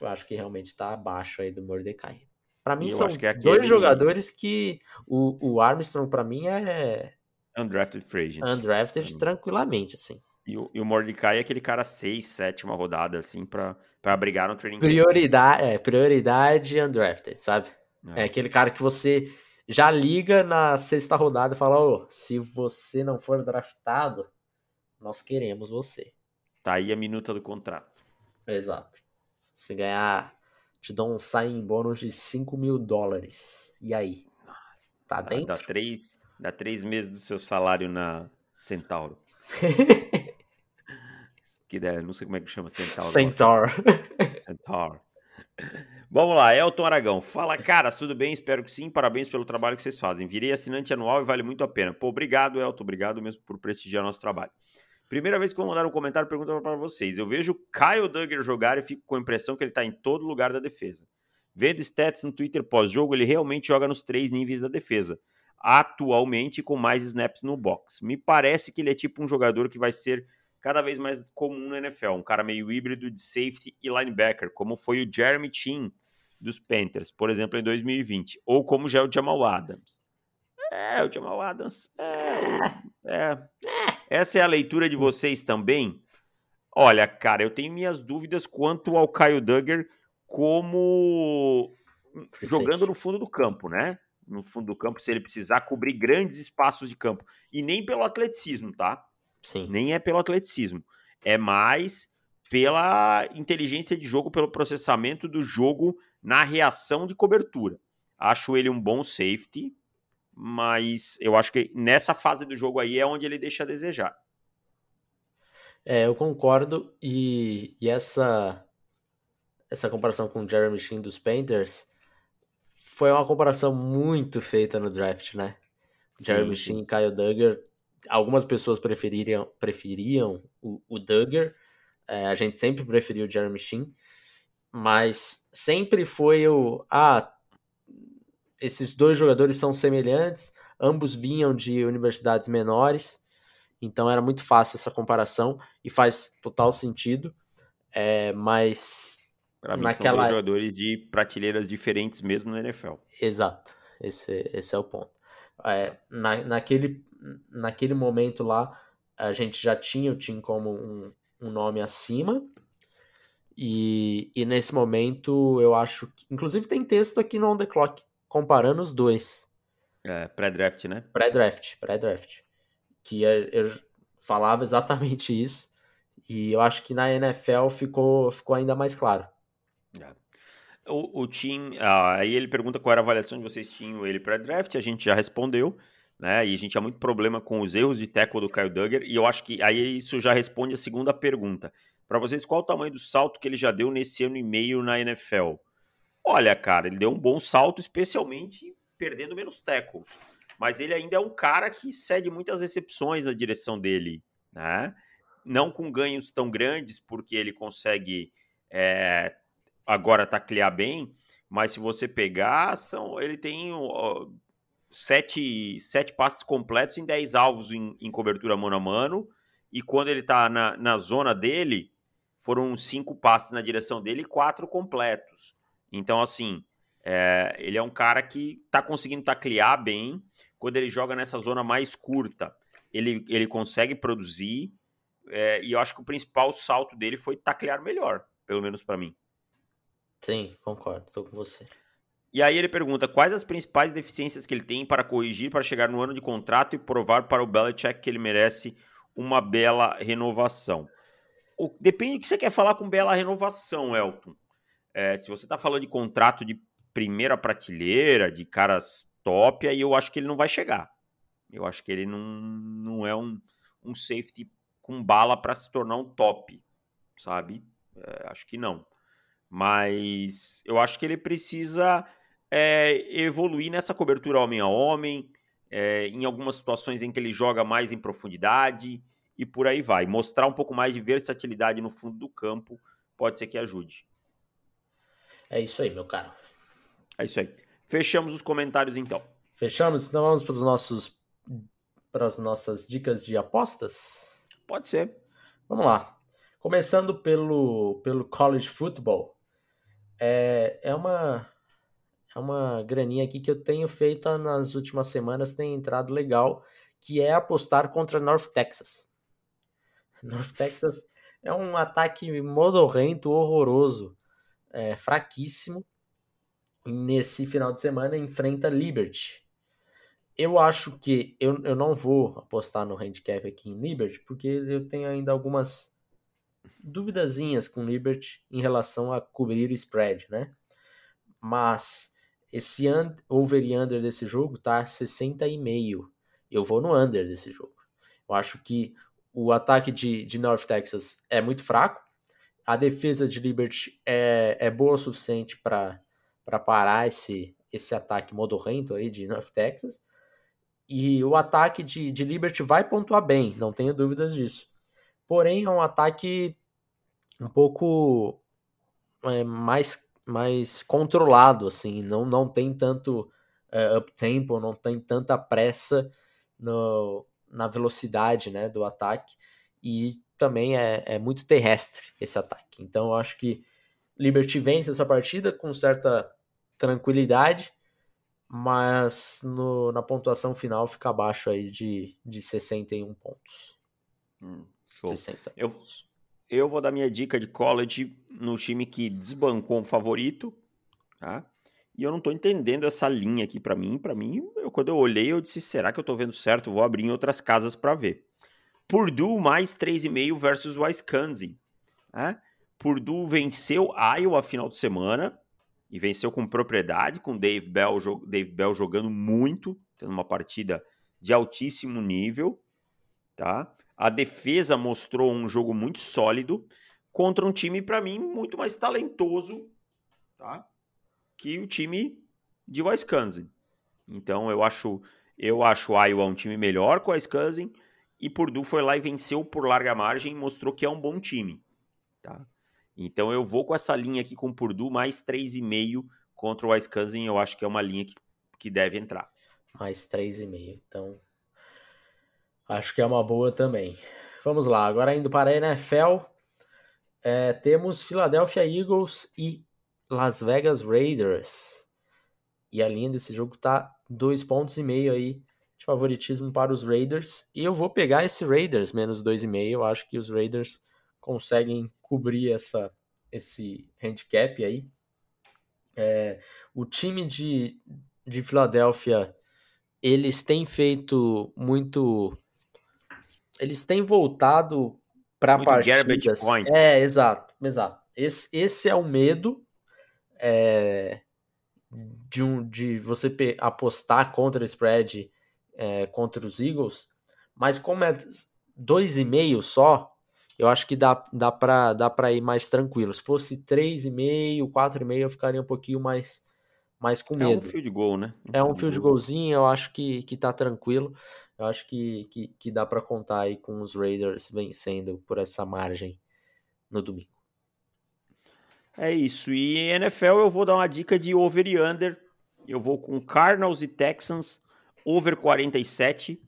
eu acho que realmente tá abaixo aí do Mordecai. Pra mim, eu são é dois jogadores que o, o Armstrong, pra mim, é Undrafted free agent. undrafted Hum. tranquilamente, assim. E, o, e o Mordecai é aquele cara 6, sétima rodada, assim, pra, pra brigar no training camp. Prioridade, é, prioridade undrafted, sabe? É. É aquele cara que você já liga na sexta rodada e fala, ô, se você não for draftado, nós queremos você. Tá aí a minuta do contrato. Exato. Se ganhar, te dou um sign bônus de 5 mil dólares. E aí? Tá Dá, dentro? dá, três, dá três meses do seu salário na Centauro. <laughs> Que der, não sei como é que chama Centauro. Centaur. <laughs> Centaur. Vamos lá, Elton Aragão. Fala, caras, tudo bem? Espero que sim. Parabéns pelo trabalho que vocês fazem. Virei assinante anual e vale muito a pena. Pô, obrigado, Elton. Obrigado mesmo por prestigiar nosso trabalho. Primeira vez que vou mandar um comentário, pergunta para vocês. Eu vejo Kyle Duggar jogar e fico com a impressão que ele tá em todo lugar da defesa. Vendo stats no Twitter pós-jogo, ele realmente joga nos três níveis da defesa. Atualmente com mais snaps no box. Me parece que ele é tipo um jogador que vai ser cada vez mais comum na NFL. Um cara meio híbrido de safety e linebacker, como foi o Jeremy Chin dos Panthers, por exemplo, em 2020. Ou como já é o Jamal Adams. É, o Jamal Adams. É, é. Essa é a leitura de vocês também? Olha, cara, eu tenho minhas dúvidas quanto ao Kyle Duggar como jogando no fundo do campo, né? no fundo do campo se ele precisar cobrir grandes espaços de campo. E nem pelo atleticismo, tá? Sim. Nem é pelo atleticismo. É mais pela inteligência de jogo, pelo processamento do jogo na reação de cobertura. Acho ele um bom safety, mas eu acho que nessa fase do jogo aí é onde ele deixa a desejar. É, eu concordo e, e essa essa comparação com o Jeremy Sheen dos Panthers foi uma comparação muito feita no draft, né? Sim, Jeremy sim. Sheen e Kyle Duggar. Algumas pessoas preferiam, preferiam o, o Duggar, é, a gente sempre preferiu o Jeremy Sheen, mas sempre foi o. Ah, esses dois jogadores são semelhantes, ambos vinham de universidades menores, então era muito fácil essa comparação e faz total sentido. É, mas para mim naquela... são dois jogadores de prateleiras diferentes mesmo na NFL. Exato, esse, esse é o ponto. É, na, naquele, naquele momento lá, a gente já tinha o Tim como um, um nome acima, e, e nesse momento eu acho que. Inclusive tem texto aqui no On The Clock comparando os dois. É, pré-draft, né? Pré-draft, pré-draft. Que eu falava exatamente isso. E eu acho que na NFL ficou, ficou ainda mais claro. É. O, o Tim, ah, aí ele pergunta qual era a avaliação de vocês tinham ele pré-draft, a gente já respondeu, né? E a gente tinha muito problema com os erros de tackle do Kyle Duggar, e eu acho que aí isso já responde a segunda pergunta. Para vocês, qual o tamanho do salto que ele já deu nesse ano e meio na NFL? Olha, cara, ele deu um bom salto, especialmente perdendo menos tackles. Mas ele ainda é um cara que cede muitas recepções na direção dele, né? Não com ganhos tão grandes, porque ele consegue é, agora taclear bem, mas se você pegar, são, ele tem sete, sete passes completos em dez alvos em, em, cobertura mano a mano, e quando ele tá na, na zona dele, foram cinco passes na direção dele e quatro completos. Então, assim, é, ele é um cara que tá conseguindo taclear bem. Quando ele joga nessa zona mais curta, ele, ele consegue produzir. É, e eu acho que o principal salto dele foi taclear melhor, pelo menos para mim. Sim, concordo, tô com você. E aí ele pergunta quais as principais deficiências que ele tem para corrigir para chegar no ano de contrato e provar para o Belichick que ele merece uma bela renovação. O, depende do que você quer falar com bela renovação, Elton. É, se você está falando de contrato de primeira prateleira, de caras top, aí eu acho que ele não vai chegar. Eu acho que ele não, não é um, um safety com bala para se tornar um top, sabe? É, acho que não. Mas eu acho que ele precisa é, evoluir nessa cobertura homem a homem, é, em algumas situações em que ele joga mais em profundidade e por aí vai. Mostrar um pouco mais de versatilidade no fundo do campo pode ser que ajude. É isso aí, meu caro. É isso aí. Fechamos os comentários então. Fechamos? Então vamos para os nossos para as nossas dicas de apostas? Pode ser. Vamos lá. Começando pelo, pelo college football. É, é uma é uma graninha aqui que eu tenho feito nas últimas semanas, tem entrado legal, que é apostar contra North Texas. <laughs> North Texas é um ataque modorrento, horroroso é, fraquíssimo. nesse final de semana enfrenta Liberty. Eu acho que eu, eu não vou apostar no handicap aqui em Liberty, porque eu tenho ainda algumas duvidazinhas com Liberty em relação a cobrir spread, né? Mas esse over e under desse jogo tá 60,5. Eu vou no under desse jogo. Eu acho que o ataque de, de North Texas é muito fraco a defesa de Liberty é, é boa o suficiente para parar esse, esse ataque modorrento aí de North Texas. E o ataque de, de Liberty vai pontuar bem, não tenho dúvidas disso. Porém, é um ataque um pouco é, mais, mais controlado, assim, não, não tem tanto é, up-tempo, não tem tanta pressa no, na velocidade né, do ataque. E também é, é muito terrestre esse ataque. Então eu acho que Liberty vence essa partida com certa tranquilidade, mas no, na pontuação final fica abaixo aí de, de 61 pontos. Hum, show. 60 eu, pontos. eu vou dar minha dica de college no time que desbancou um favorito, tá? E eu não tô entendendo essa linha aqui para mim. Para mim, eu, quando eu olhei, eu disse: será que eu tô vendo certo? Vou abrir em outras casas para ver. Purdue mais 3,5 versus Wisconsin. Né? Purdue venceu Iowa final de semana e venceu com propriedade, com Dave Bell, Dave Bell jogando muito, tendo uma partida de altíssimo nível, tá? A defesa mostrou um jogo muito sólido contra um time para mim muito mais talentoso, tá? Que o time de Wisconsin. Então eu acho, eu acho o Iowa um time melhor com o Wisconsin e Purdue foi lá e venceu por larga margem e mostrou que é um bom time, tá? Então eu vou com essa linha aqui com o Purdue, mais 3,5 contra o Wisconsin. Eu acho que é uma linha que, que deve entrar. Mais 3,5. Então, acho que é uma boa também. Vamos lá, agora indo para a NFL. É, temos Philadelphia Eagles e Las Vegas Raiders. E a linha desse jogo tá dois pontos e meio aí de favoritismo para os Raiders. E eu vou pegar esse Raiders menos dois e meio. Eu acho que os Raiders conseguem cobrir essa, esse handicap aí. É, o time de, de Filadélfia, eles têm feito muito. Eles têm voltado para partidas. Points. É, exato, exato. Esse, esse é o medo é, de, um, de você apostar contra o spread é, contra os Eagles, mas como é dois e meio só, eu acho que dá, dá para dá pra ir mais tranquilo. Se fosse 3,5, 4,5, eu ficaria um pouquinho mais, mais com medo. É um field goal, né? Um é um field goalzinho, eu acho que, que tá tranquilo. Eu acho que, que, que dá para contar aí com os Raiders vencendo por essa margem no domingo. É isso. E NFL eu vou dar uma dica de over e under. Eu vou com Cardinals e Texans, over 47,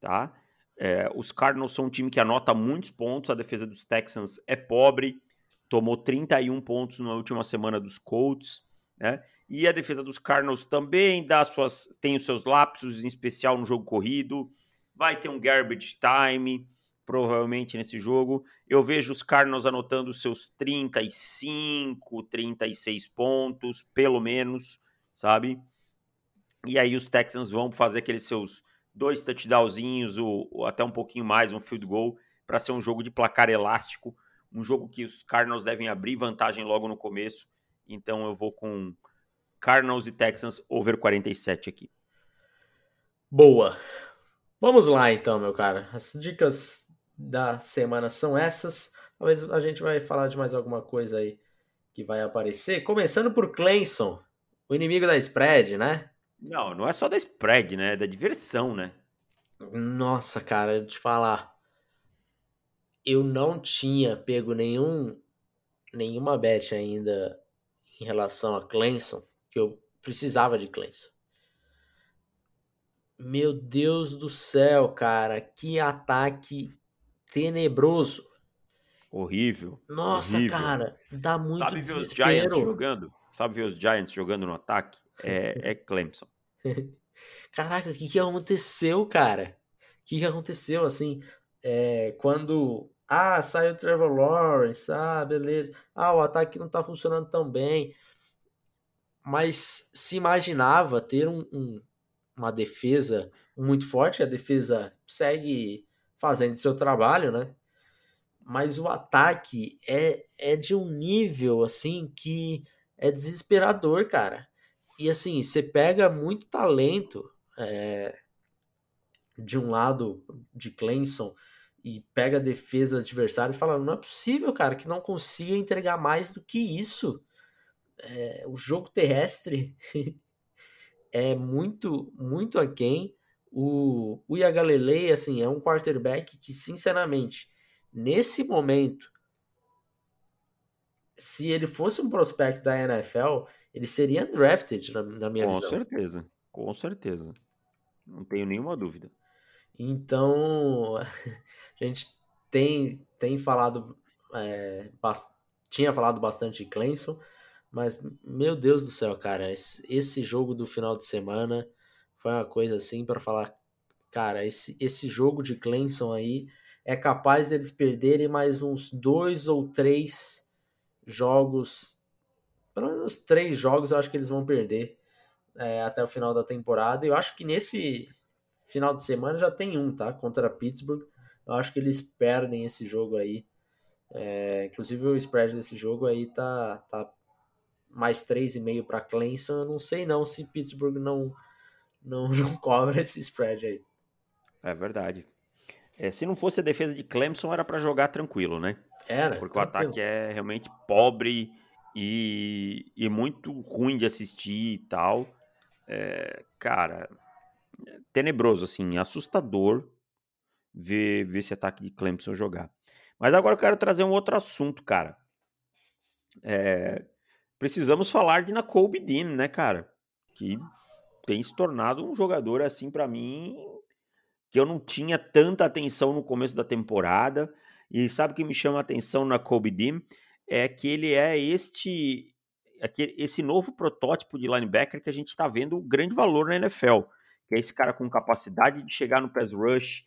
tá? É, os Cardinals são um time que anota muitos pontos, a defesa dos Texans é pobre, tomou 31 pontos na última semana dos Colts, né? E a defesa dos Cardinals também dá suas, tem os seus lapsos, em especial no jogo corrido. Vai ter um garbage time, provavelmente nesse jogo. Eu vejo os Cardinals anotando seus 35, 36 pontos, pelo menos, sabe? E aí os Texans vão fazer aqueles seus dois touchdownzinhos, ou, ou até um pouquinho mais, um field goal, para ser um jogo de placar elástico, um jogo que os Cardinals devem abrir vantagem logo no começo. Então eu vou com Cardinals e Texans over 47 aqui. Boa. Vamos lá então, meu cara. As dicas da semana são essas. Talvez a gente vai falar de mais alguma coisa aí que vai aparecer. Começando por Clemson, o inimigo da spread, né? Não, não é só da spread, né? É da diversão, né? Nossa, cara, de falar. Eu não tinha pego nenhum nenhuma bet ainda em relação a Clemson, que eu precisava de Clemson. Meu Deus do céu, cara, que ataque tenebroso. Horrível. Nossa, horrível. cara, dá muito Sabe desespero. ver os Giants jogando? Sabe ver os Giants jogando no ataque? É, é Clemson. <laughs> Caraca, o que, que aconteceu, cara? O que, que aconteceu, assim, é, quando... Ah, saiu o Trevor Lawrence, ah, beleza. Ah, o ataque não tá funcionando tão bem. Mas se imaginava ter um, um, uma defesa muito forte, a defesa segue fazendo seu trabalho, né? Mas o ataque é, é de um nível, assim, que é desesperador, cara. E assim, você pega muito talento é, de um lado de Clemson e pega defesas adversárias falando, não é possível, cara, que não consiga entregar mais do que isso. É, o jogo terrestre <laughs> é muito, muito aquém. O, o Iagalelei, assim, é um quarterback que, sinceramente, nesse momento, se ele fosse um prospecto da NFL, ele seria undrafted, na, na minha com visão. Com certeza, com certeza. Não tenho nenhuma dúvida. Então, <laughs> a gente tem, tem falado, é, tinha falado bastante de Clemson, mas, meu Deus do céu, cara, esse, esse jogo do final de semana foi uma coisa assim para falar, cara, esse, esse jogo de Clemson aí é capaz deles perderem mais uns dois ou três jogos pelo menos três jogos eu acho que eles vão perder é, até o final da temporada. Eu acho que nesse final de semana já tem um, tá? Contra Pittsburgh. Eu acho que eles perdem esse jogo aí. É, inclusive o spread desse jogo aí tá, tá mais 3,5 para Clemson. Eu não sei não se Pittsburgh não, não, <laughs> não cobra esse spread aí. É verdade. É, se não fosse a defesa de Clemson, era para jogar tranquilo, né? Era. Porque tranquilo. o ataque é realmente pobre e, e muito ruim de assistir e tal. É, cara, tenebroso, assim, assustador ver, ver esse ataque de Clemson jogar. Mas agora eu quero trazer um outro assunto, cara. É, precisamos falar de Nakobe Dean, né, cara? Que tem se tornado um jogador, assim, para mim, que eu não tinha tanta atenção no começo da temporada. E sabe o que me chama a atenção na Kobe Dean? É que ele é este esse novo protótipo de linebacker que a gente está vendo o grande valor na NFL, que é esse cara com capacidade de chegar no pass rush,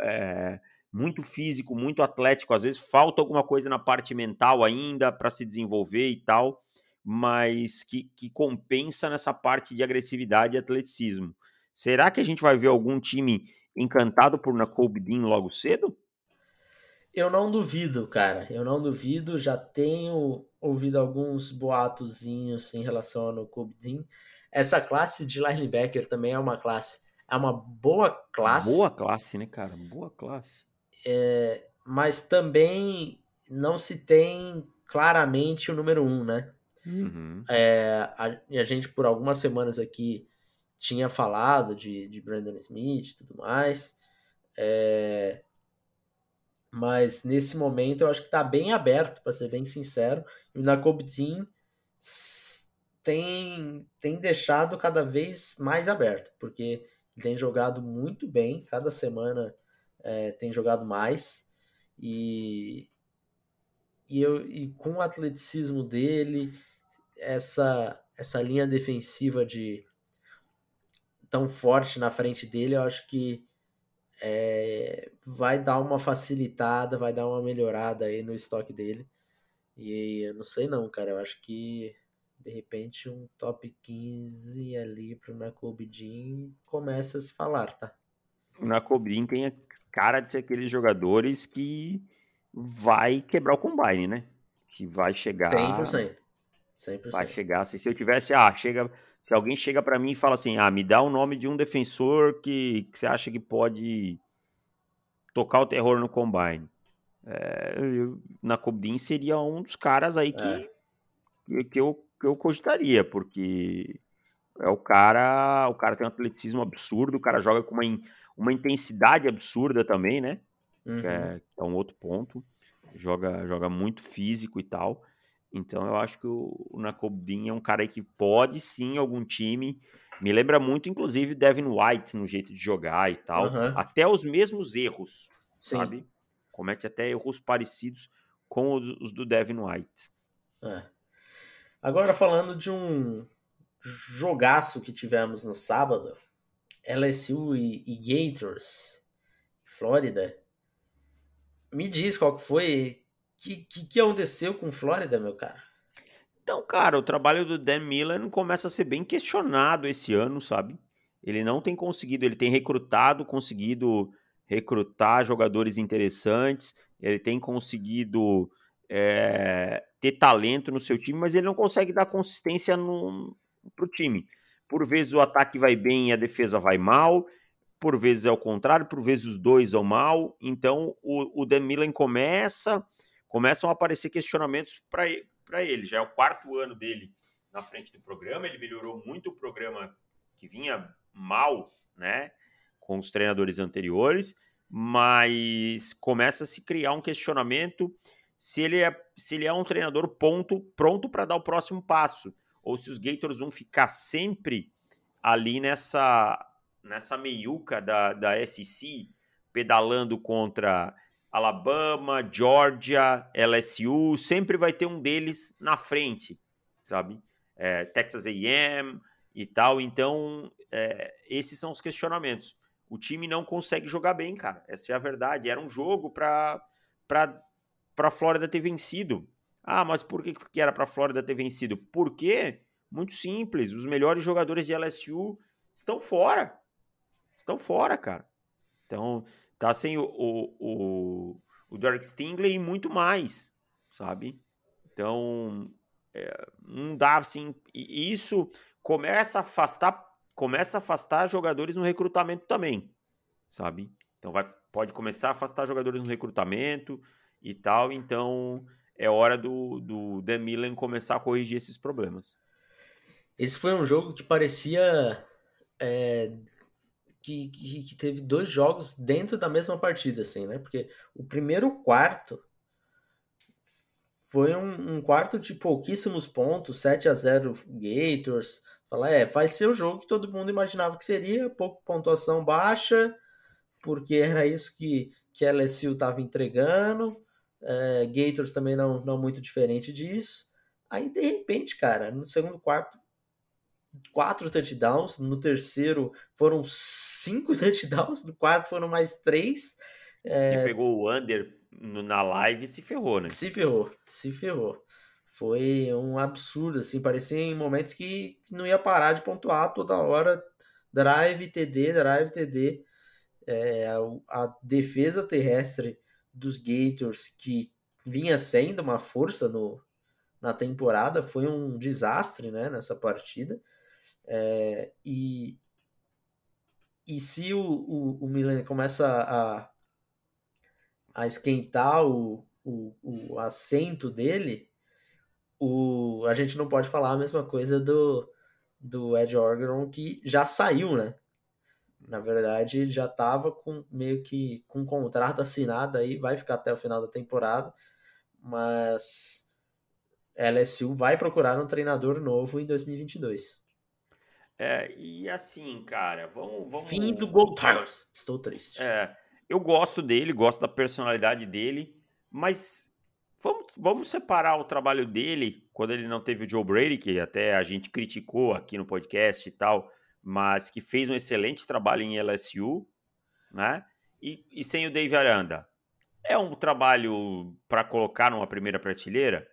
é, muito físico, muito atlético. Às vezes falta alguma coisa na parte mental ainda para se desenvolver e tal, mas que, que compensa nessa parte de agressividade e atleticismo. Será que a gente vai ver algum time encantado por Nakobe Dean logo cedo? Eu não duvido, cara. Eu não duvido. Já tenho ouvido alguns boatozinhos em relação ao Nakobe Dean. Essa classe de linebacker também é uma classe. É uma boa classe. Boa classe, né, cara? Boa classe. É, mas também não se tem claramente o número um, né? Uhum. É, a, a gente, por algumas semanas aqui, tinha falado de, de Brandon Smith e tudo mais. É, mas nesse momento eu acho que está bem aberto, para ser bem sincero. E o Nakobe Dean tem, tem deixado cada vez mais aberto, porque tem jogado muito bem, cada semana é, tem jogado mais. E, e, eu, e com o atleticismo dele, essa, essa linha defensiva de tão forte na frente dele, eu acho que é, vai dar uma facilitada, vai dar uma melhorada aí no estoque dele. E eu não sei não, cara. Eu acho que de repente um top 15 ali pro Nakobidin começa a se falar, tá? O Nakobidin tem a cara de ser aqueles jogadores que vai quebrar o combine, né? Que vai chegar. 100%. 100%. Vai chegar. Se, se eu tivesse, ah, chega. Se alguém chega para mim e fala assim, ah, me dá o nome de um defensor que, que você acha que pode tocar o terror no combine. É, eu, na Cobdin seria um dos caras aí que, é. que, que, eu, eu cogitaria, porque é o cara, o cara tem um atleticismo absurdo, o cara joga com uma, uma intensidade absurda também, né? Uhum. Que, é, é um outro ponto. Joga, joga muito físico e tal. Então eu acho que o, o Nakobdin é um cara que pode sim algum time. Me lembra muito, inclusive, Devin White no jeito de jogar e tal. Uhum. Até os mesmos erros, Sim. sabe? Comete até erros parecidos com os, os do Devin White. É. Agora falando de um jogaço que tivemos no sábado, LSU e, e Gators, Flórida. Me diz qual que foi que, que, que aconteceu com Flórida, meu cara? Então, cara, o trabalho do Dan Millen começa a ser bem questionado esse ano, sabe? Ele não tem conseguido, ele tem recrutado, conseguido recrutar jogadores interessantes, ele tem conseguido é, ter talento no seu time, mas ele não consegue dar consistência no, pro time. Por vezes o ataque vai bem e a defesa vai mal, por vezes é o contrário, por vezes os dois vão mal. Então o, o Dan Millen começa começam a aparecer questionamentos para ele. Já é o quarto ano dele na frente do programa, ele melhorou muito o programa que vinha mal, né, com os treinadores anteriores, mas começa a se criar um questionamento se ele é, se ele é um treinador ponto, pronto para dar o próximo passo, ou se os Gators vão ficar sempre ali nessa nessa meiuca da, da SEC, pedalando contra Alabama, Georgia, LSU, sempre vai ter um deles na frente, sabe? É, Texas A&M e tal. Então, é, esses são os questionamentos. O time não consegue jogar bem, cara. Essa é a verdade. Era um jogo para para Flórida ter vencido Ah, mas por que, que era para a Flórida ter vencido? Por quê? Muito simples. Os melhores jogadores de LSU estão fora. Estão fora, cara. Então, tá sem o, o, o, o Derek Stingley e muito mais, sabe? Então, é, não dá assim. E isso começa a afastar, começa a afastar jogadores no recrutamento também, sabe? Então vai, pode começar a afastar jogadores no recrutamento e tal. Então é hora do, do Dan Milan começar a corrigir esses problemas. Esse foi um jogo que parecia é, que, que, que, teve dois jogos dentro da mesma partida, assim, né? Porque o primeiro quarto foi um, um quarto de pouquíssimos pontos, 7 a 0 Gators. Fala, é, vai ser o jogo que todo mundo imaginava que seria, pouco pontuação baixa, porque era isso que, que a LSU estava entregando. É, Gators também não, não muito diferente disso. Aí, de repente, cara, no segundo quarto, quatro touchdowns. No terceiro foram cinco <laughs> touchdowns. No quarto foram mais três. É... E pegou o under na live e se ferrou, né? Se ferrou, se ferrou. Foi um absurdo, assim. Parecia em momentos que não ia parar de pontuar toda hora. Drive, TD, drive, TD. É, a, a defesa terrestre dos Gators, que vinha sendo uma força no, na temporada, foi um desastre né, nessa partida. É, e, e se o, o, o Milan começa a, a esquentar o, o, o assento dele, o, a gente não pode falar a mesma coisa do, do Ed Orgeron, que já saiu, né? Na verdade, já estava com meio que com um contrato assinado aí, vai ficar até o final da temporada, mas LSU vai procurar um treinador novo em 2022. É, e assim, cara, vamos. vamos... Fim do Gold Tigers. Estou triste. É, eu gosto dele, gosto da personalidade dele, mas vamos, vamos separar o trabalho dele quando ele não teve o Joe Brady, que até a gente criticou aqui no podcast e tal, mas que fez um excelente trabalho em LSU, né? E, e sem o Dave Aranda. É um trabalho para colocar numa primeira prateleira?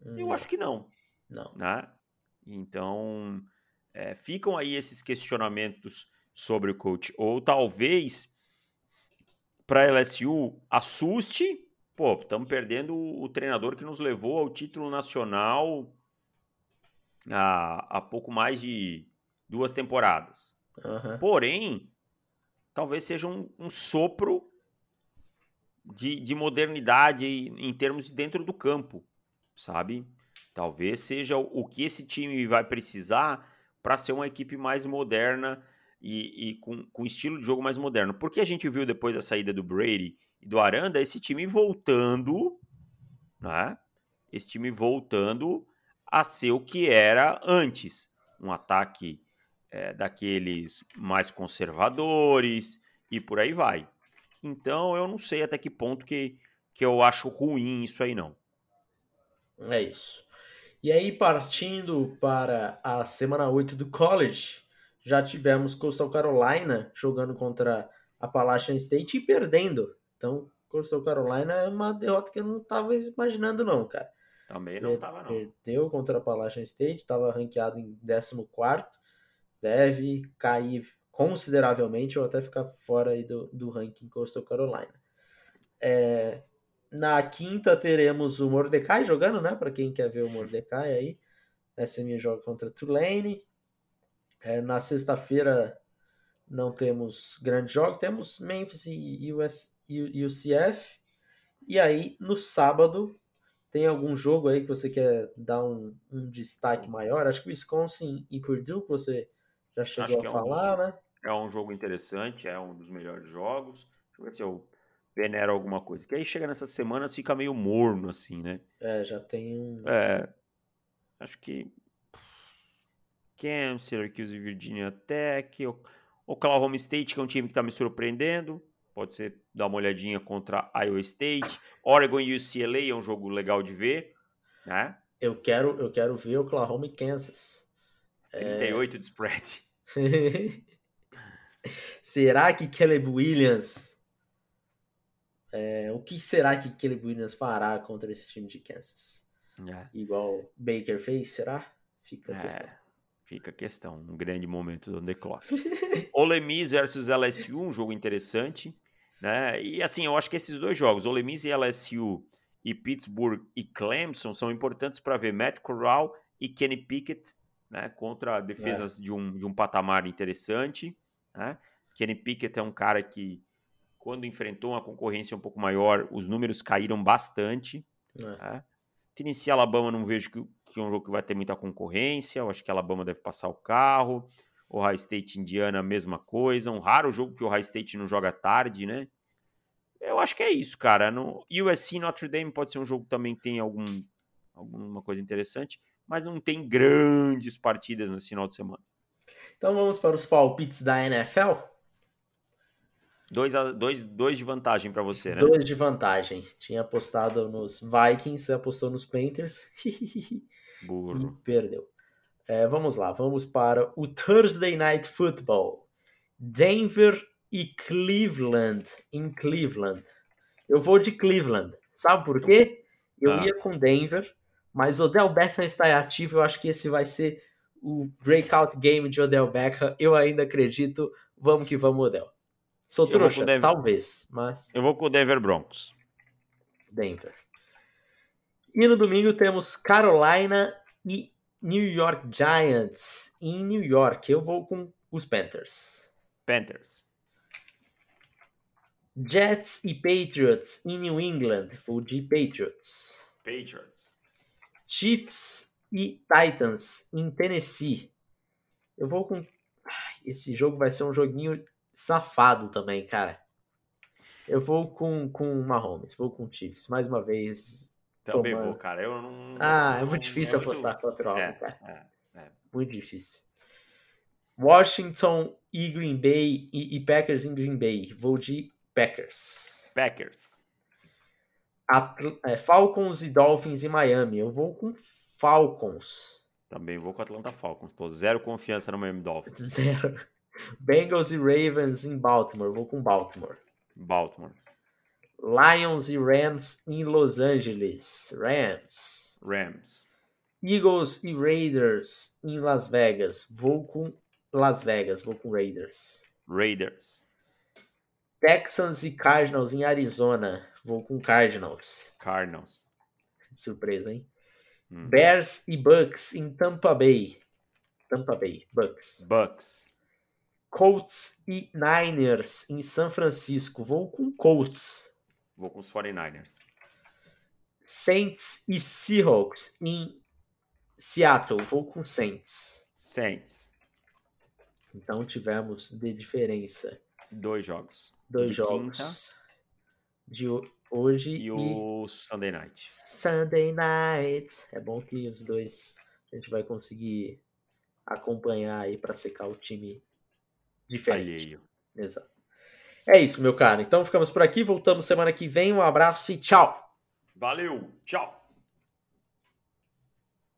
Hum, eu acho que não. Não. Né? Então, é, ficam aí esses questionamentos sobre o coach. Ou talvez para a LSU assuste, pô, estamos perdendo o, treinador que nos levou ao título nacional há, há pouco mais de duas temporadas. Uhum. Porém, talvez seja um, um sopro de, de modernidade em termos de dentro do campo, sabe? Talvez seja o, o que esse time vai precisar para ser uma equipe mais moderna e, e com, com estilo de jogo mais moderno. Porque a gente viu depois da saída do Brady e do Aranda esse time voltando, né? Esse time voltando a ser o que era antes. Um ataque é, daqueles mais conservadores e por aí vai. Então eu não sei até que ponto que, que eu acho ruim isso aí não. É isso. E aí, partindo para a semana 8 do college, já tivemos Coastal Carolina jogando contra Appalachian State e perdendo. Então, Coastal Carolina é uma derrota que eu não estava imaginando, não, cara. Também não estava, não. Perdeu contra Appalachian State, estava ranqueado em 14. Deve cair consideravelmente ou até ficar fora aí do, do ranking Coastal Carolina. É, na quinta teremos o Mordecai jogando, né? Para quem quer ver o Mordecai aí. SMU joga contra Tulane. É, na sexta-feira não temos grandes jogos, temos Memphis e US, UCF. E aí no sábado tem algum jogo aí que você quer dar um, um destaque maior? Acho que Wisconsin e Purdue que você já chegou a é falar, um, né? É um jogo interessante, é um dos melhores jogos. Deixa eu ver se eu venera alguma coisa. Que aí chega nessa semana fica meio morno, assim, né? É, já tem um. É. Acho que. Kansas, Syracuse e Virginia Tech. Oklahoma State, que é um time que tá me surpreendendo. Pode ser dar uma olhadinha contra Iowa State. Oregon e UCLA é um jogo legal de ver. Né? Eu quero, eu quero ver Oklahoma e Kansas. 38 é... de spread. <laughs> Será que Caleb Williams É, o que será que Caleb Williams fará contra esse time de Kansas? É. Igual Baker fez, será? Fica a É, questão. fica a questão. Um grande momento do The Clock. <laughs> Ole Miss versus LSU, um jogo interessante. Né? E assim, eu acho que esses dois jogos, Ole Miss e LSU e Pittsburgh e Clemson, são importantes para ver Matt Corral e Kenny Pickett né, contra defesas de, um, de um patamar interessante. Né? Kenny Pickett é um cara que, quando enfrentou uma concorrência um pouco maior, os números caíram bastante. É. né? Tennessee e Alabama não vejo que, que é um jogo que vai ter muita concorrência. Eu acho que Alabama deve passar o carro. Ohio State e Indiana, mesma coisa. Um raro jogo que o Ohio State não joga tarde, né? Eu acho que é isso, cara. No USC Notre Dame pode ser um jogo que também tem algum, alguma coisa interessante, mas não tem grandes partidas nesse final de semana. Então vamos para os palpites da NFL. Dois, a- dois, dois de vantagem para você, né? Dois de vantagem. Tinha apostado nos Vikings, apostou nos Panthers <laughs> e Burro. perdeu. É, vamos lá, vamos para o Thursday Night Football. Denver e Cleveland, em Cleveland. Eu vou de Cleveland. Sabe por quê? Eu Ah. ia com Denver, mas Odell Beckham está ativo. Eu acho que esse vai ser o breakout game de Odell Beckham. Eu ainda acredito. Vamos que vamos, Odell. Sou Eu trouxa, Denver. talvez, mas Eu vou com o Denver Broncos. Denver. E no domingo temos Carolina e New York Giants em New York. Eu vou com os Panthers. Panthers. Jets e Patriots em New England. Vou de Patriots. Patriots. Chiefs e Titans em Tennessee. Eu vou com. Esse jogo vai ser um joguinho safado também, cara. Eu vou com com Mahomes, vou com Chiefs. Mais uma vez. Também Pô, vou, cara. Eu não. Ah, é não- muito difícil é muito- apostar contra o É, cara. é. Muito difícil. Washington e Green Bay e, e Packers em Green Bay. Vou de Packers. Packers. Atl- é, Falcons e Dolphins em Miami. Eu vou com Falcons. Também vou com Atlanta Falcons. Tô zero confiança no Miami Dolphins. <laughs> Zero. Bengals e Ravens em Baltimore. Vou com Baltimore. Baltimore. Lions e Rams em Los Angeles. Rams. Rams. Eagles e Raiders em Las Vegas. Vou com Las Vegas. Vou com Raiders. Raiders. Texans e Cardinals em Arizona. Vou com Cardinals. Cardinals. Surpresa, hein? Hum. Bears e Bucks em Tampa Bay. Tampa Bay, Bucks. Bucks. Colts e Niners em São Francisco. Vou com Colts. Vou com os 49ers. Saints e Seahawks em Seattle. Vou com Saints. Saints. Então tivemos de diferença Dois jogos. Dois De jogos de ho- hoje E e, o Sunday Night. Sunday Night. É bom que os dois a gente vai conseguir acompanhar aí para secar o time diferente. Alheio. Exato. É isso, meu cara. Então ficamos por aqui. Voltamos semana que vem. Um abraço e tchau. Valeu. Tchau.